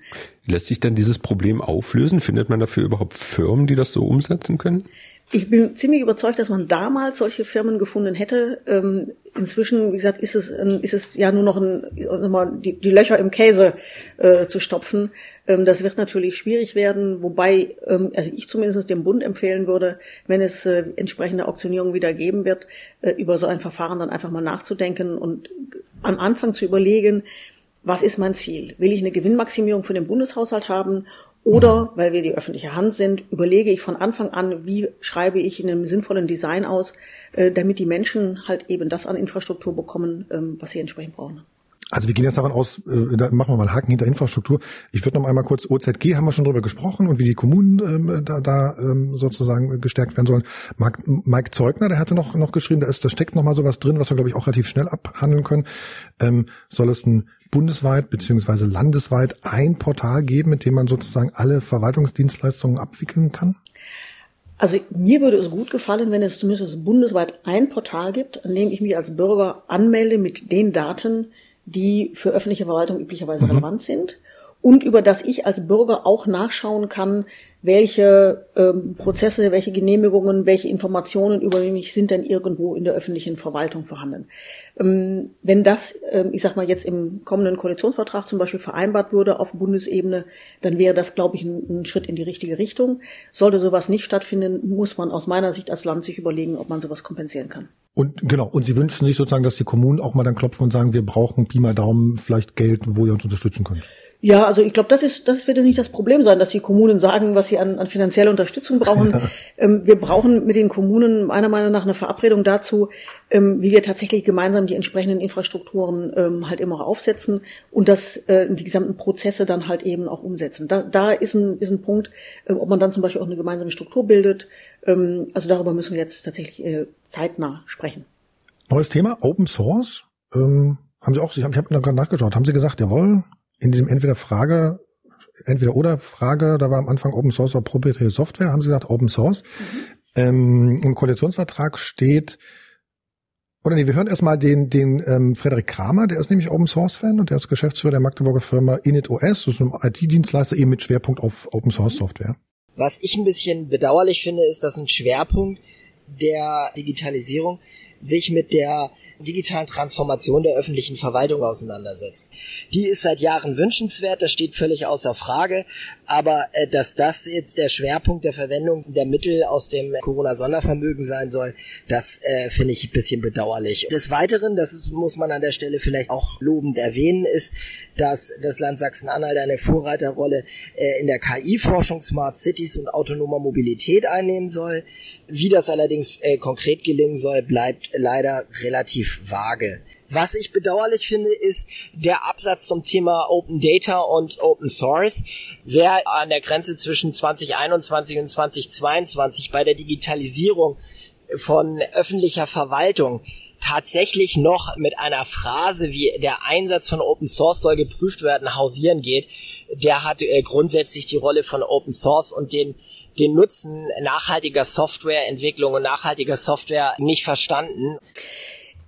Lässt sich dann dieses Problem auflösen? Findet man dafür überhaupt Firmen, die das so umsetzen können? Ich bin ziemlich überzeugt, dass man damals solche Firmen gefunden hätte. Ähm, inzwischen, wie gesagt, ist es, ist es ja nur noch ein, die, die Löcher im Käse äh, zu stopfen. Ähm, das wird natürlich schwierig werden, wobei ähm, also ich zumindest dem Bund empfehlen würde, wenn es äh, entsprechende Auktionierung wieder geben wird, äh, über so ein Verfahren dann einfach mal nachzudenken und am Anfang zu überlegen, was ist mein Ziel? Will ich eine Gewinnmaximierung für den Bundeshaushalt haben oder, weil wir die öffentliche Hand sind, überlege ich von Anfang an, wie schreibe ich in einem sinnvollen Design aus, äh, damit die Menschen halt eben das an Infrastruktur bekommen, ähm, was sie entsprechend brauchen. Also wir gehen jetzt davon aus, äh, da machen wir mal Haken hinter Infrastruktur. Ich würde noch einmal kurz, OZG haben wir schon drüber gesprochen und wie die Kommunen ähm, da, da ähm, sozusagen gestärkt werden sollen. Mark, Mike Zeugner, der hatte noch, noch geschrieben, da, ist, da steckt noch mal sowas drin, was wir, glaube ich, auch relativ schnell abhandeln können. Ähm, soll es ein bundesweit beziehungsweise landesweit ein Portal geben, mit dem man sozusagen alle Verwaltungsdienstleistungen abwickeln kann? Also mir würde es gut gefallen, wenn es zumindest bundesweit ein Portal gibt, an dem ich mich als Bürger anmelde mit den Daten, die für öffentliche Verwaltung üblicherweise mhm. relevant sind und über das ich als Bürger auch nachschauen kann, welche ähm, Prozesse, welche Genehmigungen, welche Informationen über mich sind denn irgendwo in der öffentlichen Verwaltung vorhanden. Ähm, wenn das, ähm, ich sag mal, jetzt im kommenden Koalitionsvertrag zum Beispiel vereinbart würde auf Bundesebene, dann wäre das, glaube ich, ein, ein, Schritt in die richtige Richtung. Sollte sowas nicht stattfinden, muss man aus meiner Sicht als Land sich überlegen, ob man sowas kompensieren kann. Und genau, und Sie wünschen sich sozusagen, dass die Kommunen auch mal dann klopfen und sagen, wir brauchen Pi mal Daumen vielleicht Geld, wo ihr uns unterstützen könnt. Ja, also ich glaube, das ist, das wird ja nicht das Problem sein, dass die Kommunen sagen, was sie an, an finanzieller Unterstützung brauchen. ähm, wir brauchen mit den Kommunen meiner Meinung nach eine Verabredung dazu, ähm, wie wir tatsächlich gemeinsam die entsprechenden Infrastrukturen ähm, halt immer aufsetzen und das äh, die gesamten Prozesse dann halt eben auch umsetzen. Da, da ist ein, ist ein Punkt, äh, ob man dann zum Beispiel auch eine gemeinsame Struktur bildet. Ähm, also darüber müssen wir jetzt tatsächlich äh, zeitnah sprechen. Neues Thema, Open Source. Ähm, haben Sie auch, ich habe hab gerade nachgeschaut, haben Sie gesagt, jawohl, in diesem entweder Frage, entweder oder Frage, da war am Anfang Open Source oder proprietäre Software, haben sie gesagt Open Source. Mhm. Ähm, Im Koalitionsvertrag steht, oder nee, wir hören erstmal den, den ähm, Frederik Kramer, der ist nämlich Open Source Fan und der ist Geschäftsführer der Magdeburger Firma InitOS, das ist ein IT-Dienstleister eben mit Schwerpunkt auf Open Source Software. Was ich ein bisschen bedauerlich finde, ist, dass ein Schwerpunkt der Digitalisierung sich mit der digitalen Transformation der öffentlichen Verwaltung auseinandersetzt. Die ist seit Jahren wünschenswert, das steht völlig außer Frage, aber äh, dass das jetzt der Schwerpunkt der Verwendung der Mittel aus dem Corona-Sondervermögen sein soll, das äh, finde ich ein bisschen bedauerlich. Des Weiteren, das ist, muss man an der Stelle vielleicht auch lobend erwähnen, ist, dass das Land Sachsen-Anhalt eine Vorreiterrolle äh, in der KI-Forschung, Smart Cities und autonomer Mobilität einnehmen soll. Wie das allerdings äh, konkret gelingen soll, bleibt leider relativ vage. Was ich bedauerlich finde, ist der Absatz zum Thema Open Data und Open Source. Wer an der Grenze zwischen 2021 und 2022 bei der Digitalisierung von öffentlicher Verwaltung tatsächlich noch mit einer Phrase wie der Einsatz von Open Source soll geprüft werden hausieren geht, der hat äh, grundsätzlich die Rolle von Open Source und den den Nutzen nachhaltiger Softwareentwicklung und nachhaltiger Software nicht verstanden.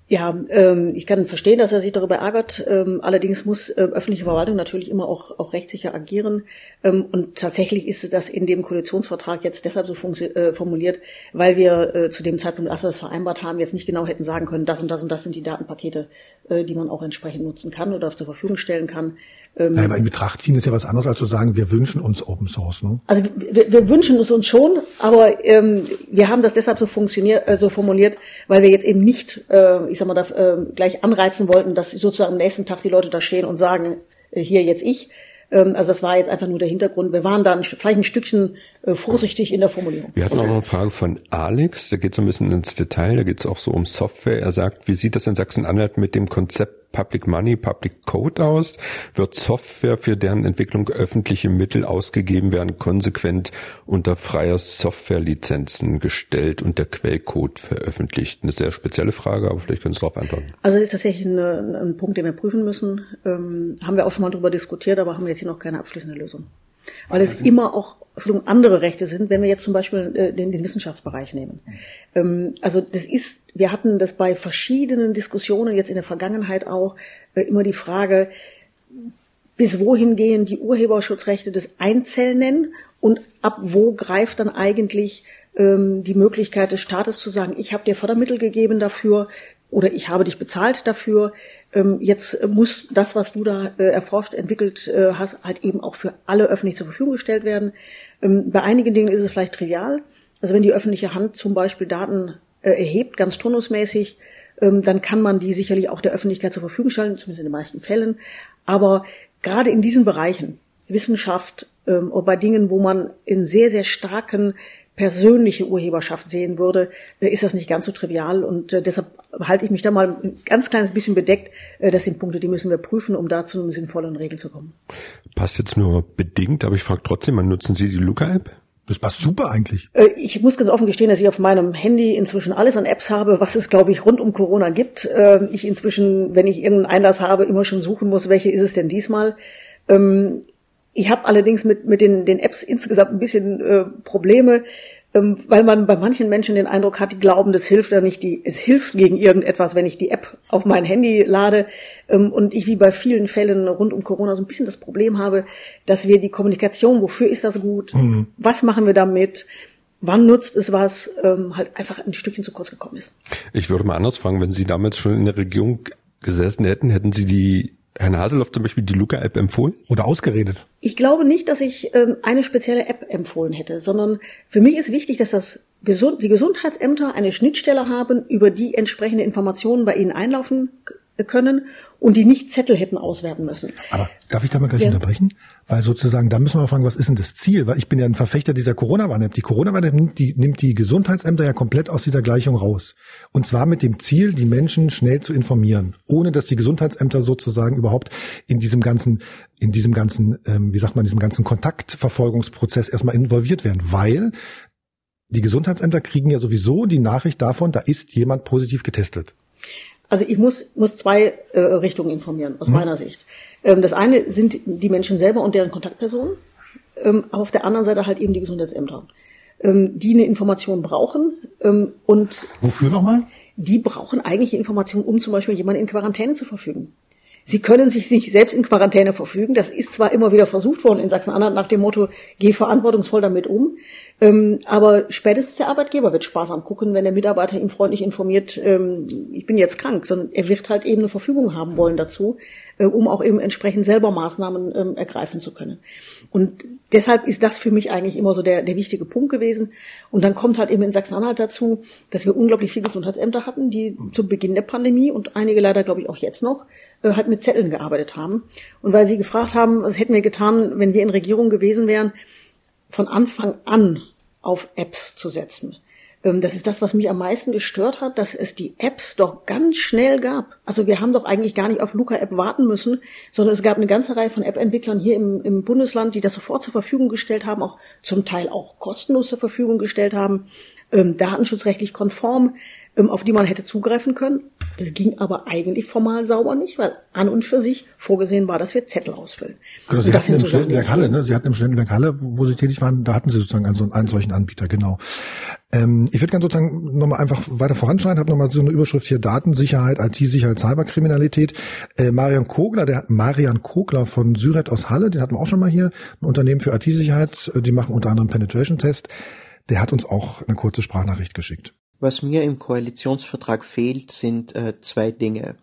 Ja, ähm, ich kann verstehen, dass er sich darüber ärgert. Ähm, allerdings muss äh, öffentliche Verwaltung natürlich immer auch, auch rechtssicher agieren. Ähm, und tatsächlich ist das in dem Koalitionsvertrag jetzt deshalb so äh, formuliert, weil wir äh, zu dem Zeitpunkt, als wir das vereinbart haben, jetzt nicht genau hätten sagen können, das und das und das sind die Datenpakete, äh, die man auch entsprechend nutzen kann oder zur Verfügung stellen kann. Ähm, naja, aber in Betracht ziehen ist ja was anderes, als zu sagen, wir wünschen uns Open Source. Ne? Also wir, wir wünschen es uns schon, aber ähm, wir haben das deshalb so, funktioniert, äh, so formuliert, weil wir jetzt eben nicht, äh, ich sag mal, da, äh, gleich anreizen wollten, dass sozusagen am nächsten Tag die Leute da stehen und sagen, äh, hier jetzt ich, ähm, also das war jetzt einfach nur der Hintergrund. Wir waren dann vielleicht ein Stückchen äh, vorsichtig in der Formulierung. Wir hatten auch noch eine Frage von Alex, da geht es ein bisschen ins Detail, da geht es auch so um Software. Er sagt, wie sieht das in Sachsen-Anhalt mit dem Konzept Public Money, Public Code aus? Wird Software, für deren Entwicklung öffentliche Mittel ausgegeben werden, konsequent unter freier Softwarelizenzen gestellt und der Quellcode veröffentlicht? Eine sehr spezielle Frage, aber vielleicht können Sie darauf antworten. Also ist tatsächlich ein, ein Punkt, den wir prüfen müssen. Ähm, haben wir auch schon mal darüber diskutiert, aber haben jetzt hier noch keine abschließende Lösung. Weil es immer auch andere Rechte sind, wenn wir jetzt zum Beispiel äh, den, den Wissenschaftsbereich nehmen. Ähm, also das ist, wir hatten das bei verschiedenen Diskussionen jetzt in der Vergangenheit auch äh, immer die Frage, bis wohin gehen die Urheberschutzrechte des Einzelnen und ab wo greift dann eigentlich ähm, die Möglichkeit des Staates zu sagen, ich habe dir Fördermittel gegeben dafür oder ich habe dich bezahlt dafür, ähm, jetzt muss das, was du da äh, erforscht, entwickelt äh, hast, halt eben auch für alle öffentlich zur Verfügung gestellt werden. Ähm, bei einigen Dingen ist es vielleicht trivial. Also wenn die öffentliche Hand zum Beispiel Daten äh, erhebt, ganz turnusmäßig, ähm, dann kann man die sicherlich auch der Öffentlichkeit zur Verfügung stellen, zumindest in den meisten Fällen. Aber gerade in diesen Bereichen, Wissenschaft, oder bei Dingen, wo man in sehr, sehr starken persönliche Urheberschaft sehen würde, äh, ist das nicht ganz so trivial. Und äh, deshalb halte ich mich da mal ein ganz kleines bisschen bedeckt. Äh, das sind Punkte, die müssen wir prüfen, um da zu einer sinnvollen Regel zu kommen. Passt jetzt nur bedingt, aber ich frage trotzdem mal, nutzen Sie die Luca-App? Das passt super eigentlich. Ich muss ganz offen gestehen, dass ich auf meinem Handy inzwischen alles an Apps habe, was es, glaube ich, rund um Corona gibt. Ähm, ich inzwischen, wenn ich irgendeinen Einlass habe, immer schon suchen muss, welche ist es denn diesmal. Ich habe allerdings mit, mit den, den Apps insgesamt ein bisschen äh, Probleme, ähm, weil man bei manchen Menschen den Eindruck hat, die glauben, das hilft ja nicht, die, es hilft gegen irgendetwas, wenn ich die App auf mein Handy lade. Ähm, und ich wie bei vielen Fällen rund um Corona so ein bisschen das Problem habe, dass wir die Kommunikation, wofür ist das gut, mhm. was machen wir damit, wann nutzt es was, ähm, halt einfach ein Stückchen zu kurz gekommen ist. Ich würde mal anders fragen, wenn Sie damals schon in der Regierung gesessen hätten, hätten Sie die Herrn Haseloff zum Beispiel die Luca-App empfohlen? Oder ausgeredet? Ich glaube nicht, dass ich ähm, eine spezielle App empfohlen hätte, sondern für mich ist wichtig, dass das Gesund die Gesundheitsämter eine Schnittstelle haben, über die entsprechende Informationen bei ihnen einlaufen können und die nicht Zettel hätten auswerten müssen. Aber darf ich da mal gleich ja. unterbrechen? Weil sozusagen, da müssen wir mal fragen, was ist denn das Ziel? Weil ich bin ja ein Verfechter dieser Corona-Warn-App. Die Corona-Warn-App nimmt die, nimmt die Gesundheitsämter ja komplett aus dieser Gleichung raus. Und zwar mit dem Ziel, die Menschen schnell zu informieren, ohne dass die Gesundheitsämter sozusagen überhaupt in diesem ganzen, in diesem ganzen, ähm, wie sagt man, diesem ganzen Kontaktverfolgungsprozess erstmal involviert werden. Weil die Gesundheitsämter kriegen ja sowieso die Nachricht davon, da ist jemand positiv getestet. Also ich muss, muss zwei äh, Richtungen informieren, aus mhm. meiner Sicht. Ähm, das eine sind die Menschen selber und deren Kontaktpersonen, ähm, auf der anderen Seite halt eben die Gesundheitsämter, ähm, die eine Information brauchen. Ähm, und Wofür nochmal? Die brauchen eigentlich Informationen, um zum Beispiel jemanden in Quarantäne zu verfügen. Sie können sich nicht selbst in Quarantäne verfügen. Das ist zwar immer wieder versucht worden in Sachsen-Anhalt nach dem Motto, geh verantwortungsvoll damit um. Ähm, aber spätestens der Arbeitgeber wird sparsam gucken, wenn der Mitarbeiter ihn freundlich informiert, ähm, ich bin jetzt krank, sondern er wird halt eben eine Verfügung haben wollen dazu, äh, um auch eben entsprechend selber Maßnahmen ähm, ergreifen zu können. Und deshalb ist das für mich eigentlich immer so der, der wichtige Punkt gewesen. Und dann kommt halt eben in Sachsen-Anhalt dazu, dass wir unglaublich viele Gesundheitsämter hatten, die zu Beginn der Pandemie und einige leider, glaube ich, auch jetzt noch, äh, halt mit Zetteln gearbeitet haben. Und weil sie gefragt haben, was hätten wir getan, wenn wir in Regierung gewesen wären, von Anfang an auf Apps zu setzen. Ähm, das ist das, was mich am meisten gestört hat, dass es die Apps doch ganz schnell gab. Also wir haben doch eigentlich gar nicht auf Luca-App warten müssen, sondern es gab eine ganze Reihe von App-Entwicklern hier im, im Bundesland, die das sofort zur Verfügung gestellt haben, auch zum Teil auch kostenlos zur Verfügung gestellt haben, ähm, datenschutzrechtlich konform, ähm, auf die man hätte zugreifen können. Das ging aber eigentlich formal sauber nicht, weil an und für sich vorgesehen war, dass wir Zettel ausfüllen. Genau, Sie hatten im Studentenwerk Halle, ne? Sie hatten im Studentenwerk Halle, wo Sie tätig waren, da hatten Sie sozusagen einen, so einen solchen Anbieter, genau. Ähm, ich würde gerne sozusagen nochmal einfach weiter voranschreiten, habe nochmal so eine Überschrift hier, Datensicherheit, IT-Sicherheit, Cyberkriminalität. Äh, Marian Kogler, der Marian Kogler von Syret aus Halle, den hatten wir auch schon mal hier, ein Unternehmen für IT-Sicherheit, äh, die machen unter anderem Penetration-Test. Der hat uns auch eine kurze Sprachnachricht geschickt. Was mir im Koalitionsvertrag fehlt, sind äh, zwei Dinge.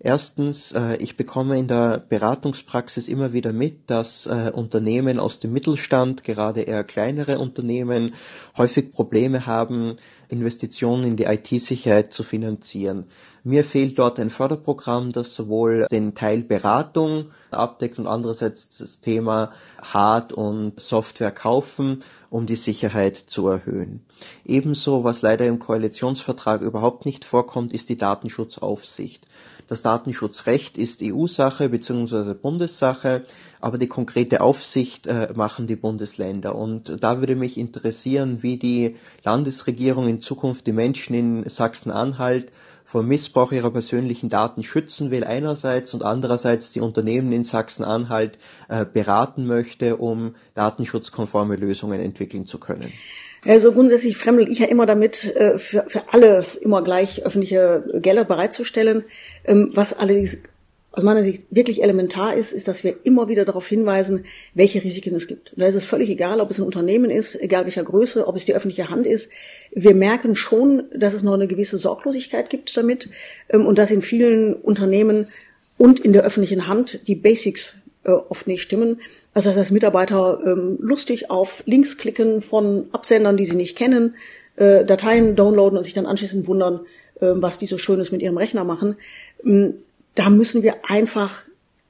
Erstens, äh, ich bekomme in der Beratungspraxis immer wieder mit, dass äh, Unternehmen aus dem Mittelstand, gerade eher kleinere Unternehmen, häufig Probleme haben, Investitionen in die IT-Sicherheit zu finanzieren. Mir fehlt dort ein Förderprogramm, das sowohl den Teil Beratung abdeckt und andererseits das Thema Hard- und Software kaufen, um die Sicherheit zu erhöhen. Ebenso, was leider im Koalitionsvertrag überhaupt nicht vorkommt, ist die Datenschutzaufsicht. Das Datenschutzrecht ist EU-Sache bzw. Bundessache, aber die konkrete Aufsicht äh, machen die Bundesländer. Und da würde mich interessieren, wie die Landesregierung in Zukunft die Menschen in Sachsen-Anhalt vor Missbrauch ihrer persönlichen Daten schützen will einerseits und andererseits die Unternehmen in Sachsen-Anhalt äh, beraten möchte, um datenschutzkonforme Lösungen entwickeln zu können. Also grundsätzlich fremdel ich ja immer damit, äh, für, für alles immer gleich öffentliche Gelder bereitzustellen. Ähm, was allerdings aus meiner Sicht wirklich elementar ist, ist, dass wir immer wieder darauf hinweisen, welche Risiken es gibt. da ist es völlig egal, ob es ein Unternehmen ist, egal welcher Größe, ob es die öffentliche Hand ist. Wir merken schon, dass es noch eine gewisse Sorglosigkeit gibt damit ähm, und dass in vielen Unternehmen und in der öffentlichen Hand die Basics äh, oft nicht stimmen. Also dass Mitarbeiter ähm, lustig auf Links klicken von Absendern, die sie nicht kennen, äh, Dateien downloaden und sich dann anschließend wundern, äh, was die so Schönes mit ihrem Rechner machen. Da müssen wir einfach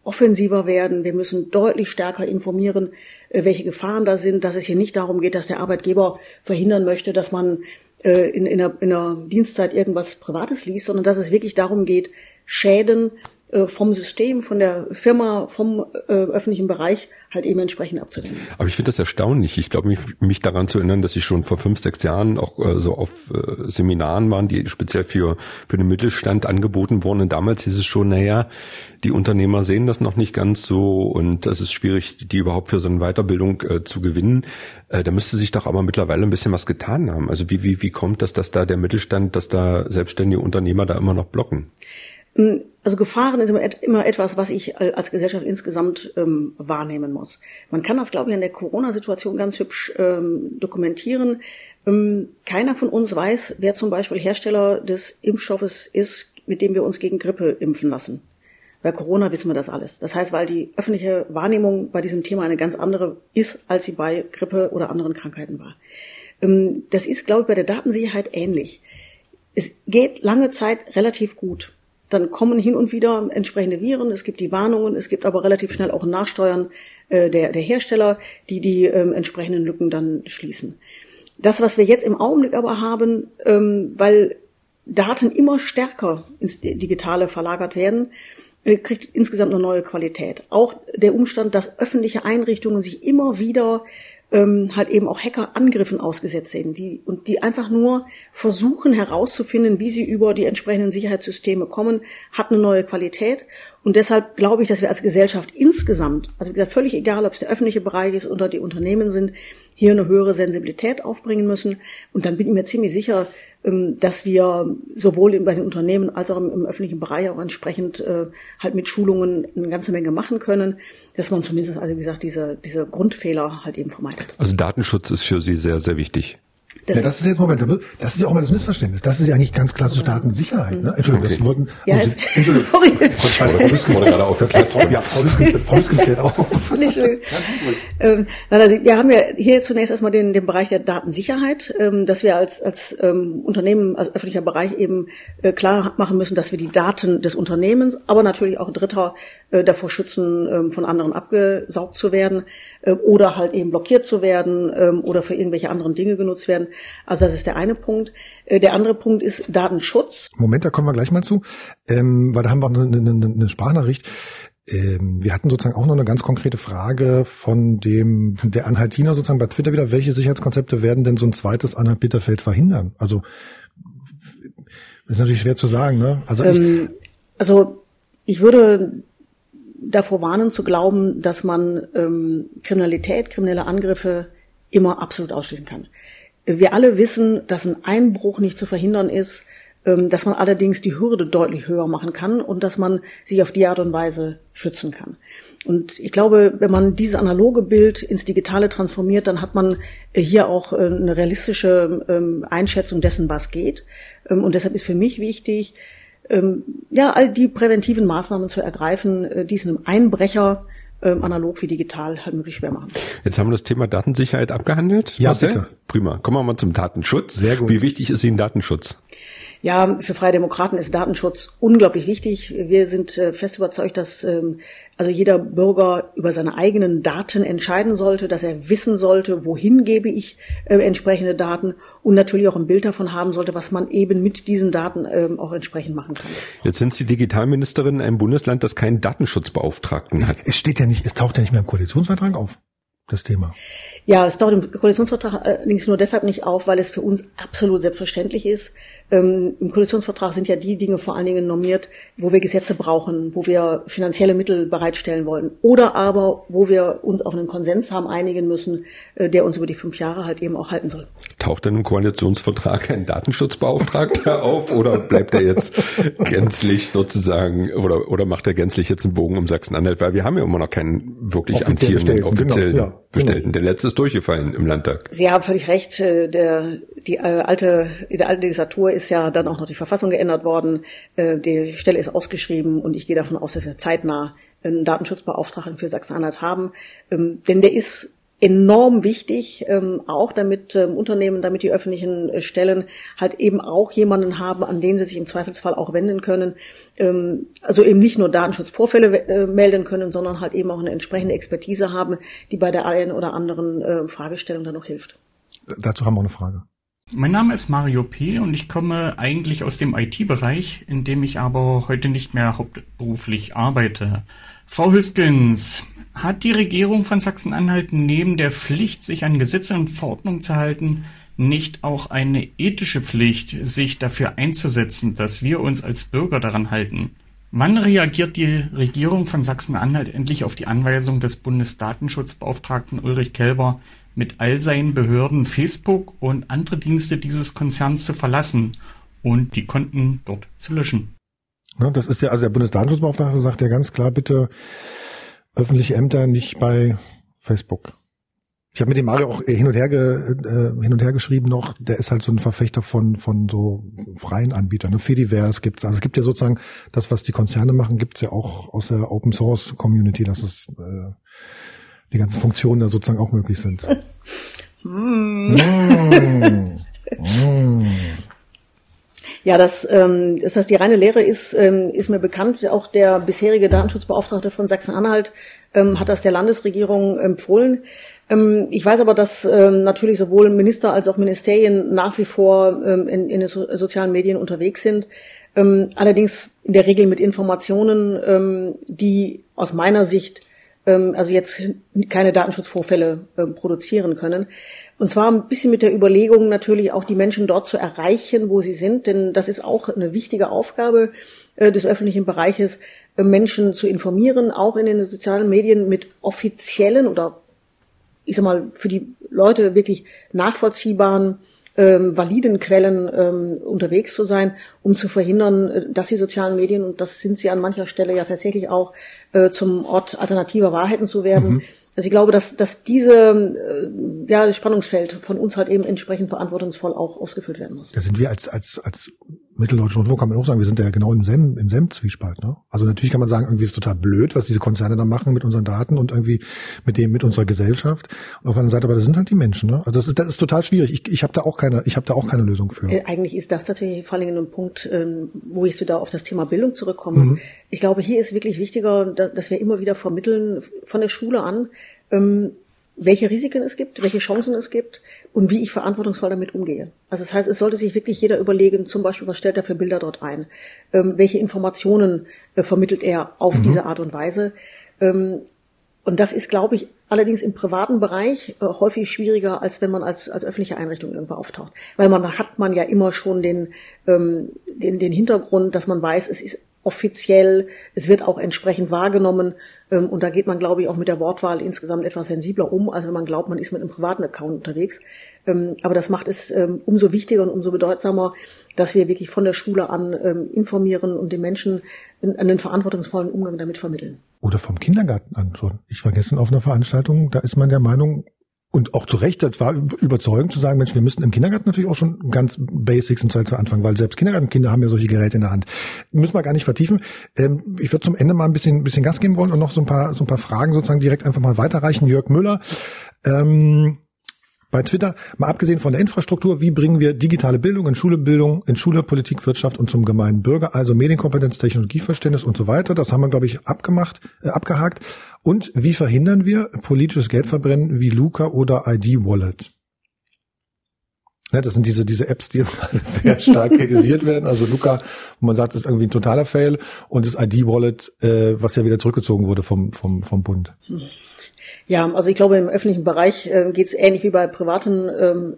offensiver werden. Wir müssen deutlich stärker informieren, äh, welche Gefahren da sind, dass es hier nicht darum geht, dass der Arbeitgeber verhindern möchte, dass man äh, in, in, einer, in einer Dienstzeit irgendwas Privates liest, sondern dass es wirklich darum geht, Schäden äh, vom System, von der Firma, vom öffentlichen Bereich halt eben entsprechend abzuwenden. Aber ich finde das erstaunlich. Ich glaube, mich, mich daran zu erinnern, dass ich schon vor fünf, sechs Jahren auch äh, so auf äh, Seminaren waren, die speziell für, für den Mittelstand angeboten wurden. Und damals hieß es schon, naja, die Unternehmer sehen das noch nicht ganz so und es ist schwierig, die überhaupt für so eine Weiterbildung äh, zu gewinnen. Äh, da müsste sich doch aber mittlerweile ein bisschen was getan haben. Also wie, wie, wie kommt das, dass da der Mittelstand, dass da selbstständige Unternehmer da immer noch blocken? Also Gefahren ist immer, immer etwas, was ich als Gesellschaft insgesamt ähm, wahrnehmen muss. Man kann das, glaube ich, in der Corona-Situation ganz hübsch ähm, dokumentieren. Ähm, keiner von uns weiß, wer zum Beispiel Hersteller des Impfstoffes ist, mit dem wir uns gegen Grippe impfen lassen. Bei Corona wissen wir das alles. Das heißt, weil die öffentliche Wahrnehmung bei diesem Thema eine ganz andere ist, als sie bei Grippe oder anderen Krankheiten war. Ähm, das ist, glaube ich, bei der Datensicherheit ähnlich. Es geht lange Zeit relativ gut. Dann kommen hin und wieder entsprechende Viren, es gibt die Warnungen, es gibt aber relativ schnell auch ein Nachsteuern äh, der, der Hersteller, die die ähm, entsprechenden Lücken dann schließen. Das, was wir jetzt im Augenblick aber haben, ähm, weil Daten immer stärker ins Digitale verlagert werden, äh, kriegt insgesamt eine neue Qualität. Auch der Umstand, dass öffentliche Einrichtungen sich immer wieder ähm, halt eben auch Hackerangriffen ausgesetzt sind, die und die einfach nur versuchen herauszufinden, wie sie über die entsprechenden Sicherheitssysteme kommen, hat eine neue Qualität. Und deshalb glaube ich, dass wir als Gesellschaft insgesamt, also wie gesagt, völlig egal, ob es der öffentliche Bereich ist oder die Unternehmen sind, hier eine höhere Sensibilität aufbringen müssen. Und dann bin ich mir ziemlich sicher, ähm, dass wir sowohl bei den Unternehmen als auch im, öffentlichen Bereich auch entsprechend äh, halt mit Schulungen eine ganze Menge machen können, dass man zumindest, also wie gesagt, diese, diese Grundfehler halt eben vermeidet. Also Datenschutz ist für Sie sehr, sehr wichtig. Das, ja, das ist jetzt Moment, das ist ja auch mal das Missverständnis. Das ist ja eigentlich ganz klasse Staatensicherheit. Ne? Entschuldigung, okay. das wollten. Ja, es, Entschuldigung. sorry. Frau gerade auf das Ja, Frau Lüskens, klärt auch. Nicht schön. ähm, also wir haben ja hier zunächst erstmal den, den Bereich der Datensicherheit, ähm, dass wir als, als ähm, Unternehmen, als öffentlicher Bereich eben äh, klar machen müssen, dass wir die Daten des Unternehmens, aber natürlich auch Dritter äh, davor schützen, ähm, von anderen abgesaugt zu werden äh, oder halt eben blockiert zu werden ähm, oder für irgendwelche anderen Dinge genutzt werden. Also das ist der eine Punkt. Äh, der andere Punkt ist Datenschutz. Moment, da kommen wir gleich mal zu, ähm, weil da haben wir eine, eine, eine Sprachnachricht. Ähm, wir hatten sozusagen auch noch eine ganz konkrete Frage von dem der Anhaltiner sozusagen bei Twitter wieder. Welche Sicherheitskonzepte werden denn so ein zweites Anhalt Bitterfeld verhindern? Also Das ist natürlich schwer zu sagen, ne? Also, ähm, also ich würde davor warnen zu glauben, dass man ähm, Kriminalität, kriminelle Angriffe immer absolut ausschließen kann. Wir alle wissen, dass ein Einbruch nicht zu verhindern ist, ähm, dass man allerdings die Hürde deutlich höher machen kann und dass man sich auf die Art und Weise schützen kann. Und ich glaube, wenn man dieses analoge Bild ins Digitale transformiert, dann hat man äh, hier auch äh, eine realistische ähm, Einschätzung dessen, was geht. Ähm, und deshalb ist für mich wichtig, ja, all die präventiven Maßnahmen zu ergreifen, äh, die es einem Einbrecher analog wie digital halt möglich schwer machen. Jetzt haben wir das Thema Datensicherheit abgehandelt. Ja, Marcel? bitte. Prima. Kommen wir mal zum Datenschutz. Sehr gut. Wie wichtig ist Ihnen Datenschutz? Ja, für Freie Demokraten ist Datenschutz unglaublich wichtig. Wir sind äh, fest überzeugt, dass ähm, also jeder Bürger über seine eigenen Daten entscheiden sollte, dass er wissen sollte, wohin gebe ich äh, entsprechende Daten und natürlich auch ein Bild davon haben sollte, was man eben mit diesen Daten ähm, auch entsprechend machen kann. Jetzt sind Sie Digitalministerin in einem Bundesland, das keinen Datenschutzbeauftragten hat. Es steht ja nicht, es taucht ja nicht mehr im Koalitionsvertrag auf, das Thema. Ja, es taucht im Koalitionsvertrag allerdings nur deshalb nicht auf, weil es für uns absolut selbstverständlich ist, ähm, Im Koalitionsvertrag sind ja die Dinge vor allen Dingen normiert, wo wir Gesetze brauchen, wo wir finanzielle Mittel bereitstellen wollen oder aber wo wir uns auf einen Konsens haben einigen müssen, äh, der uns über die fünf Jahre halt eben auch halten soll. Taucht denn im Koalitionsvertrag ein Datenschutzbeauftragter auf oder bleibt er jetzt gänzlich sozusagen oder, oder macht er gänzlich jetzt einen Bogen um Sachsen-Anhalt? Weil wir haben ja immer noch keinen wirklich amtierenden genau. offiziellen genau, ja, Bestellten. Genau. Der letzte ist durchgefallen im Landtag. Sie haben völlig recht. Äh, der, die äh, alte, in der alten Legislatur ist ja dann auch noch die Verfassung geändert worden. Äh, die Stelle ist ausgeschrieben und ich gehe davon aus, dass wir zeitnah einen Datenschutzbeauftragten für Sachsen-Anhalt haben. Ähm, denn der ist enorm wichtig, ähm, auch damit ähm, Unternehmen, damit die öffentlichen äh, Stellen halt eben auch jemanden haben, an den sie sich im Zweifelsfall auch wenden können. also eben nicht nur Datenschutzvorfälle äh, melden können, sondern halt eben auch eine entsprechende Expertise haben, die bei der einen oder anderen Fragestellung dann noch hilft. Dazu haben wir eine Frage. Mein Name ist Mario P. und ich komme eigentlich aus dem IT-Bereich, in dem ich aber heute nicht mehr hauptberuflich arbeite. Frau Hüskens, hat die Regierung von Sachsen-Anhalt neben der Pflicht, sich an Gesetze und Verordnungen zu halten, nicht auch eine ethische Pflicht, sich dafür einzusetzen, dass wir uns als Bürger daran halten? Wann reagiert die Regierung von Sachsen-Anhalt endlich auf die Anweisung des Bundesdatenschutzbeauftragten Ulrich Kelber, mit all seinen Behörden Facebook und andere Dienste dieses Konzerns zu verlassen und die Konten dort zu löschen. Das ist ja, also der Bundesdatenschutzbeauftragte sagt ja ganz klar, bitte öffentliche Ämter nicht bei Facebook. Ich habe mit dem Mario auch hin und her ge, äh, hin und her geschrieben noch. Der ist halt so ein Verfechter von von so freien Anbietern. Ne? Fediverse gibt's. Also es gibt ja sozusagen das, was die Konzerne machen, gibt's ja auch aus der Open Source Community, dass es äh, die ganzen Funktionen da sozusagen auch möglich sind. mm. Mm. Ja, das, ähm, das heißt, die reine Lehre ist, ähm, ist mir bekannt. Auch der bisherige Datenschutzbeauftragte von Sachsen-Anhalt ähm, hat das der Landesregierung empfohlen. Ähm, ich weiß aber, dass ähm, natürlich sowohl Minister als auch Ministerien nach wie vor ähm, in, in den so sozialen Medien unterwegs sind. Ähm, allerdings in der Regel mit Informationen, ähm, die aus meiner Sicht ähm, also jetzt keine Datenschutzvorfälle äh, produzieren können. Und zwar ein bisschen mit der Überlegung natürlich auch die Menschen dort zu erreichen, wo sie sind, denn das ist auch eine wichtige Aufgabe äh, des öffentlichen Bereiches, äh, Menschen zu informieren, auch in den sozialen Medien mit offiziellen oder ich sag mal für die Leute wirklich nachvollziehbaren ähm, validen Quellen ähm, unterwegs zu sein, um zu verhindern, äh, dass die sozialen Medien, und das sind sie an mancher Stelle ja tatsächlich auch, äh, zum Ort alternativer Wahrheiten zu werden. Mhm. Also ich glaube, dass, dass diese äh, ja, Spannungsfeld von uns halt eben entsprechend verantwortungsvoll auch ausgefüllt werden muss. Da sind wir als, als, als Mitteldeutsche Rundfunk kann man auch sagen, wir sind ja genau im selben, im selben Zwiespalt. Ne? Also natürlich kann man sagen, irgendwie ist total blöd, was diese Konzerne da machen mit unseren Daten und irgendwie mit dem, mit unserer Gesellschaft. Und auf der anderen Seite, aber das sind halt die Menschen. Ne? Also das ist, das ist total schwierig. Ich, ich habe da auch keine, ich habe da auch keine Lösung für. Äh, eigentlich ist das natürlich vor allen Dingen ein Punkt, ähm, wo ich wieder auf das Thema Bildung zurückkomme. Mhm. Ich glaube, hier ist wirklich wichtiger, dass, dass wir immer wieder vermitteln von der Schule an, ähm, welche Risiken es gibt, welche Chancen es gibt und wie ich verantwortungsvoll damit umgehe. Also das heißt, es sollte sich wirklich jeder überlegen, zum Beispiel, was stellt er für Bilder dort ein, ähm, welche Informationen äh, vermittelt er auf mhm. diese Art und Weise. Ähm, Und das ist, glaube ich, allerdings im privaten Bereich äh, häufig schwieriger, als wenn man als, als öffentliche Einrichtung irgendwo auftaucht. Weil man hat man ja immer schon den, ähm, den, den Hintergrund, dass man weiß, es ist offiziell, es wird auch entsprechend wahrgenommen. Ähm, und da geht man, glaube ich, auch mit der Wortwahl insgesamt etwas sensibler um, als wenn man glaubt, man ist mit einem privaten Account unterwegs. Ähm, aber das macht es ähm, umso wichtiger und umso bedeutsamer, dass wir wirklich von der Schule an ähm, informieren und den Menschen einen verantwortungsvollen Umgang damit vermitteln. Oder vom Kindergarten an schon. Ich war gestern auf einer Veranstaltung, da ist man der Meinung, und auch zu Recht, das war überzeugend zu sagen, Mensch, wir müssen im Kindergarten natürlich auch schon ganz Basics im Zweifel anfangen, weil selbst Kindergartenkinder haben ja solche Geräte in der Hand. Müssen wir gar nicht vertiefen. Ähm, ich würde zum Ende mal ein bisschen, bisschen Gas geben wollen und noch so ein paar, so ein paar Fragen sozusagen direkt einfach mal weiterreichen. Jörg Müller, ähm, bei Twitter, mal abgesehen von der Infrastruktur, wie bringen wir digitale Bildung in Schule, Bildung, in Schule, Politik, Wirtschaft und zum gemeinen Bürger, also Medienkompetenz, Technologieverständnis und so weiter. Das haben wir, glaube ich, abgemacht, äh, abgehakt. Und wie verhindern wir politisches Geldverbrennen wie Luca oder ID Wallet? Ja, das sind diese, diese Apps, die jetzt gerade sehr stark kritisiert werden. Also Luca, wo man sagt, das ist irgendwie ein totaler Fail und das ID Wallet, äh, was ja wieder zurückgezogen wurde vom, vom, vom Bund. Ja, also ich glaube, im öffentlichen Bereich äh, geht es ähnlich wie bei privaten. Ähm,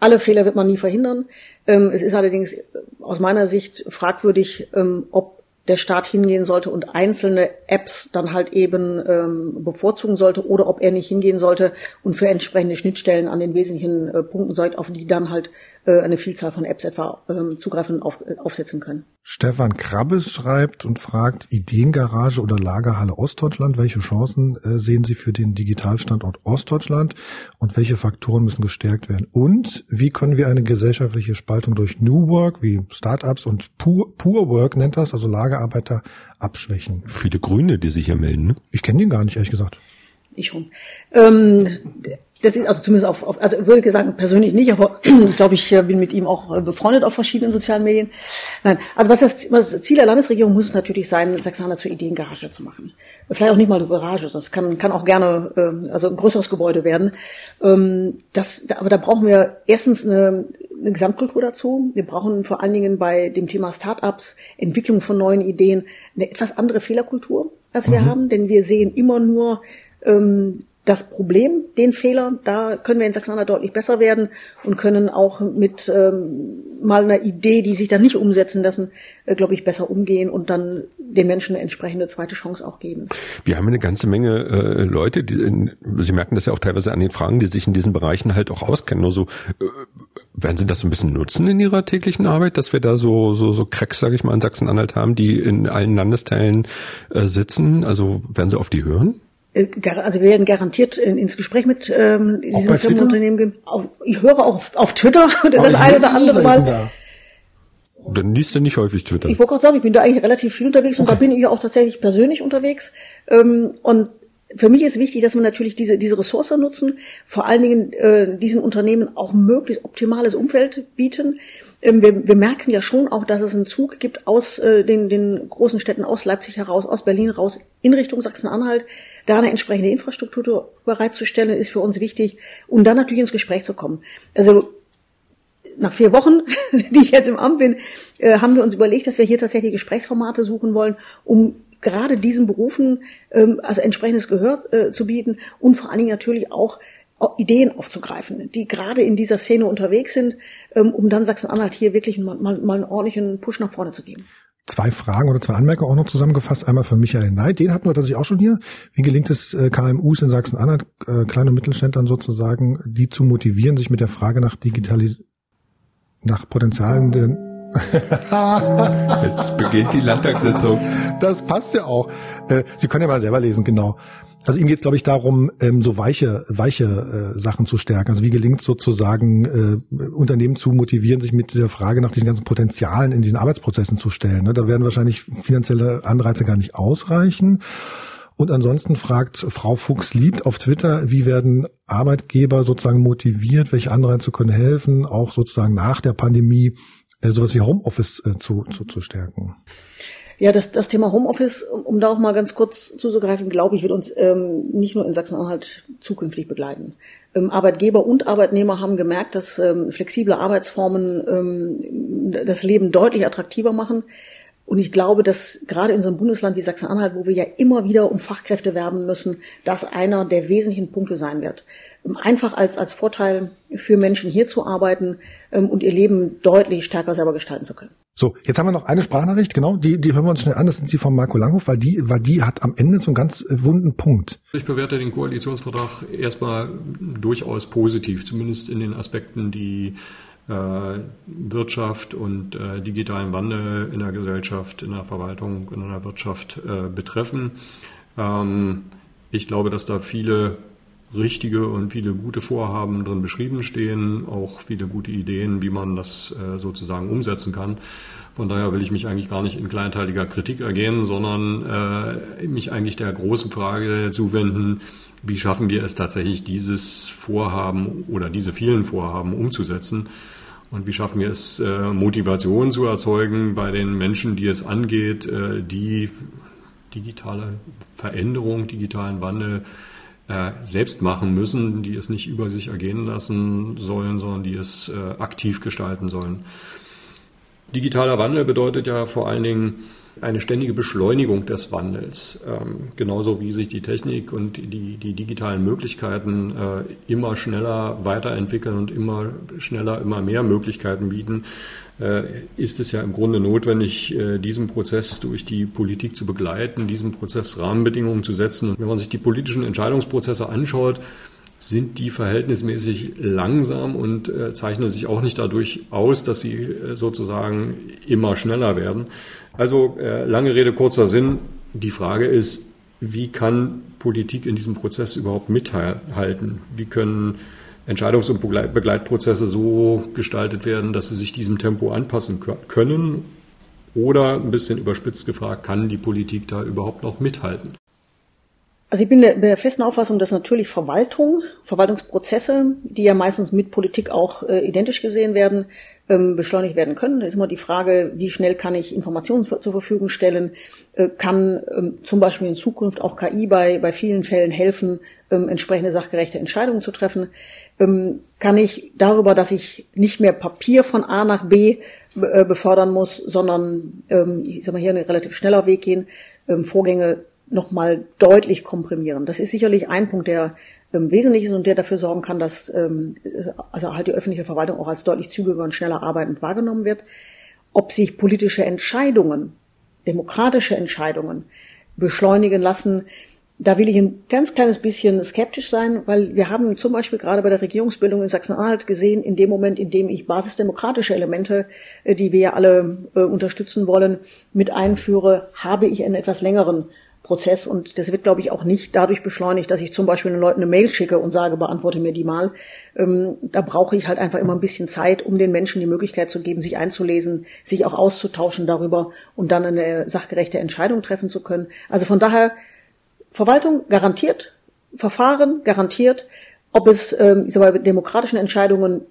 alle Fehler wird man nie verhindern. Ähm, es ist allerdings aus meiner Sicht fragwürdig, ähm, ob der Staat hingehen sollte und einzelne Apps dann halt eben ähm, bevorzugen sollte oder ob er nicht hingehen sollte und für entsprechende Schnittstellen an den wesentlichen äh, Punkten sorgt, auf die dann halt äh, eine Vielzahl von Apps etwa ähm, zugreifen auf, äh, aufsetzen können. Stefan Krabbes schreibt und fragt, Ideengarage oder Lagerhalle Ostdeutschland, welche Chancen äh, sehen Sie für den Digitalstandort Ostdeutschland und welche Faktoren müssen gestärkt werden? Und wie können wir eine gesellschaftliche Spaltung durch New Work, wie Startups und Pure, Pure Work nennt das, also Lagerarbeiter, abschwächen? Viele Grüne, die sich hier melden. Ne? Ich kenne den gar nicht, ehrlich gesagt. Ich schon. Ähm, das ist also zumindest auf, auf also würde ich sagen persönlich nicht, aber ich glaube, ich bin mit ihm auch äh, befreundet auf verschiedenen sozialen Medien. Nein, also was das, was das Ziel der Landesregierung muss natürlich sein, Sachsen-Anhalt zur Ideengarage zu machen. Vielleicht auch nicht mal eine Garage, sondern es kann, kann auch gerne ähm, also ein größeres Gebäude werden. Ähm, das, aber da brauchen wir erstens eine, eine Gesamtkultur dazu. Wir brauchen vor allen Dingen bei dem Thema Start-ups, Entwicklung von neuen Ideen, eine etwas andere Fehlerkultur, als wir mhm. haben, denn wir sehen immer nur ähm, das Problem, den Fehler, da können wir in Sachsen-Anhalt deutlich besser werden und können auch mit ähm, mal einer Idee, die sich dann nicht umsetzen lassen, äh, glaube ich, besser umgehen und dann den Menschen eine entsprechende zweite Chance auch geben. Wir haben eine ganze Menge äh, Leute, die, in, Sie merken das ja auch teilweise an den Fragen, die sich in diesen Bereichen halt auch auskennen. Nur so, äh, werden Sie das so ein bisschen nutzen in Ihrer täglichen Arbeit, dass wir da so so so Cracks, sage ich mal, in Sachsen-Anhalt haben, die in allen Landesteilen äh, sitzen? Also werden Sie auf die hören? Äh, also wir werden garantiert ins Gespräch mit ähm, diesen Firmenunternehmen gehen. Ich höre auch auf, auf Twitter das eine oder andere Mal. Da. Dann liest du nicht häufig Twitter. Ich wollte gerade sagen, ich bin da eigentlich relativ viel unterwegs okay. und da bin ich auch tatsächlich persönlich unterwegs. Ähm, und für mich ist wichtig, dass wir natürlich diese, diese Ressource nutzen, vor allen Dingen äh, diesen Unternehmen auch möglichst optimales Umfeld bieten. Ähm, wir, wir merken ja schon auch, dass es einen Zug gibt aus äh, den, den großen Städten, aus Leipzig heraus, aus Berlin raus, in Richtung Sachsen-Anhalt. Da eine entsprechende Infrastruktur bereitzustellen, ist für uns wichtig. Und dann natürlich ins Gespräch zu kommen. Also nach vier Wochen, die ich jetzt im Amt bin, äh, haben wir uns überlegt, dass wir hier tatsächlich Gesprächsformate suchen wollen, um gerade diesen Berufen ähm, also entsprechendes Gehör äh, zu bieten und vor allen Dingen natürlich auch Ideen aufzugreifen, die gerade in dieser Szene unterwegs sind, ähm, um dann Sachsen-Anhalt hier wirklich mal einen ordentlichen Push nach vorne zu geben zwei Fragen oder zwei Anmerkungen auch noch zusammengefasst. Einmal von Michael Neid, den hatten wir tatsächlich auch schon hier. Wie gelingt es äh, KMUs in Sachsen-Anhalt, äh, kleine Mittelständlern sozusagen, die zu motivieren, sich mit der Frage nach Digitalis nach Potenzialen der Jetzt beginnt die Landtagssitzung. Das passt ja auch. Äh, Sie können ja mal selber lesen, genau. Also ihm geht es, glaube ich, darum, ähm, so weiche, weiche äh, Sachen zu stärken. Also wie gelingt sozusagen, äh, Unternehmen zu motivieren, sich mit der Frage nach diesen ganzen Potenzialen in diesen Arbeitsprozessen zu stellen. Ne? Da werden wahrscheinlich finanzielle Anreize gar nicht ausreichen. Und ansonsten fragt Frau Fuchs liebt auf Twitter, wie werden Arbeitgeber sozusagen motiviert, welche Anreize können helfen, auch sozusagen nach der Pandemie äh, sowas wie Homeoffice äh, zu, zu, zu stärken. Ja, das, das Thema Homeoffice, um da auch mal ganz kurz zuzugreifen, glaube ich, wird uns ähm, nicht nur in Sachsen-Anhalt zukünftig begleiten. Ähm, Arbeitgeber und Arbeitnehmer haben gemerkt, dass ähm, flexible Arbeitsformen ähm, das Leben deutlich attraktiver machen. Und ich glaube, dass gerade in so einem Bundesland wie Sachsen-Anhalt, wo wir ja immer wieder um Fachkräfte werben müssen, das einer der wesentlichen Punkte sein wird. Einfach als, als Vorteil für Menschen hier zu arbeiten ähm, und ihr Leben deutlich stärker selber gestalten zu können. So, jetzt haben wir noch eine Sprachnachricht, genau, die, die hören wir uns schnell an, das sind die von Marco Langhoff, weil die, weil die hat am Ende so einen ganz äh, wunden Punkt. Ich bewerte den Koalitionsvertrag erstmal durchaus positiv, zumindest in den Aspekten, die äh, Wirtschaft und äh, digitalen Wandel in der Gesellschaft, in der Verwaltung, in der Wirtschaft äh, betreffen. Ähm, ich glaube, dass da viele richtige und viele gute Vorhaben drin beschrieben stehen, auch viele gute Ideen, wie man das äh, sozusagen umsetzen kann. Von daher will ich mich eigentlich gar nicht in kleinteiliger Kritik ergehen, sondern äh, mich eigentlich der großen Frage zuwenden, wie schaffen wir es tatsächlich, dieses Vorhaben oder diese vielen Vorhaben umzusetzen? Und wie schaffen wir es, äh, Motivation zu erzeugen bei den Menschen, die es angeht, die digitale Veränderung, digitalen Wandel äh, selbst machen müssen, die es nicht über sich ergehen lassen sollen, sondern die es aktiv gestalten sollen. Digitaler Wandel bedeutet ja vor allen Dingen eine ständige Beschleunigung des Wandels. Ähm, genauso wie sich die Technik und die, die digitalen Möglichkeiten äh, immer schneller weiterentwickeln und immer schneller immer mehr Möglichkeiten bieten, äh, ist es ja im Grunde notwendig, äh, diesen Prozess durch die Politik zu begleiten, diesem Prozess Rahmenbedingungen zu setzen. Und wenn man sich die politischen Entscheidungsprozesse anschaut, sind die verhältnismäßig langsam und äh, zeichnen sich auch nicht dadurch aus, dass sie äh, sozusagen immer schneller werden. Also äh, lange Rede, kurzer Sinn. Die Frage ist, wie kann Politik in diesem Prozess überhaupt mithalten? Wie können Entscheidungs- und Begleitprozesse so gestaltet werden, dass sie sich diesem Tempo anpassen können? Oder ein bisschen überspitzt gefragt, kann die Politik da überhaupt noch mithalten? Also ich bin der, der festen Auffassung, dass natürlich Verwaltung, Verwaltungsprozesse, die ja meistens mit Politik auch äh, identisch gesehen werden, ähm, beschleunigt werden können. Da ist immer die Frage, wie schnell kann ich Informationen für, zur Verfügung stellen? Äh, kann ähm, zum Beispiel in Zukunft auch KI bei, bei vielen Fällen helfen, ähm, entsprechende sachgerechte Entscheidungen zu treffen? Ähm, kann ich darüber, dass ich nicht mehr Papier von A nach B äh, befördern muss, sondern ähm, ich sag mal hier ein relativ schneller Weg gehen, ähm, Vorgänge nochmal deutlich komprimieren. Das ist sicherlich ein Punkt, der ähm, wesentlich ist und der dafür sorgen kann, dass ähm, also halt die öffentliche Verwaltung auch als deutlich zügiger und schneller arbeitend wahrgenommen wird. Ob sich politische Entscheidungen, demokratische Entscheidungen beschleunigen lassen, da will ich ein ganz kleines bisschen skeptisch sein, weil wir haben zum Beispiel gerade bei der Regierungsbildung in Sachsen-Anhalt gesehen, in dem Moment, in dem ich basisdemokratische Elemente, äh, die wir ja alle äh, unterstützen wollen, mit einführe, habe ich einen etwas längeren Prozess und das wird, glaube ich, auch nicht dadurch beschleunigt, dass ich zum Beispiel den Leuten eine Mail schicke und sage, beantworte mir die mal. Ähm, da brauche ich halt einfach immer ein bisschen Zeit, um den Menschen die Möglichkeit zu geben, sich einzulesen, sich auch auszutauschen darüber und dann eine sachgerechte Entscheidung treffen zu können. Also von daher, Verwaltung garantiert, Verfahren garantiert, ob es ähm, ich sag mal, demokratischen Entscheidungen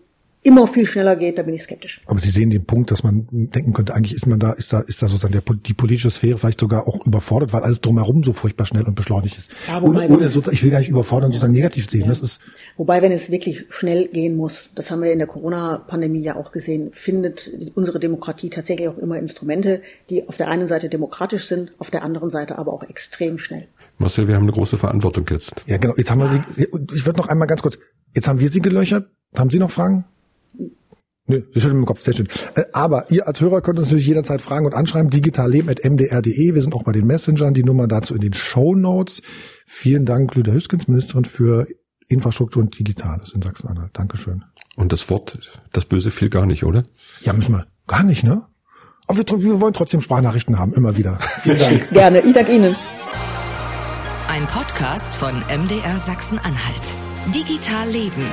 immer viel schneller geht, da bin ich skeptisch. Aber Sie sehen den Punkt, dass man denken könnte, eigentlich ist man da, ist da, ist da sozusagen der, die politische Sphäre vielleicht sogar auch überfordert, weil alles drumherum so furchtbar schnell und beschleunigt ist. Ja, wobei, ohne, ohne sozusagen, ich will gar nicht überfordern, sozusagen negativ sehen. Ja. Das ist wobei, wenn es wirklich schnell gehen muss, das haben wir in der Corona-Pandemie ja auch gesehen, findet unsere Demokratie tatsächlich auch immer Instrumente, die auf der einen Seite demokratisch sind, auf der anderen Seite aber auch extrem schnell. Marcel, wir haben eine große Verantwortung jetzt. Ja, genau. Jetzt haben wir Sie, ich würde noch einmal ganz kurz, jetzt haben wir Sie gelöchert. Haben Sie noch Fragen? Nö, wir schütteln im Kopf, sehr schön. Äh, aber ihr als Hörer könnt uns natürlich jederzeit fragen und anschreiben, digitalleben.mdr.de. Wir sind auch bei den Messengern, die Nummer dazu in den Show Notes. Vielen Dank, Lüder Hüskens, Ministerin für Infrastruktur und Digitales in Sachsen-Anhalt. Dankeschön. Und das Wort, das Böse fiel gar nicht, oder? Ja, müssen wir. Gar nicht, ne? Aber wir, wir wollen trotzdem Sprachnachrichten haben, immer wieder. Vielen Dank. Gerne, ich danke Ihnen. Ein Podcast von MDR Sachsen-Anhalt. Digital Leben.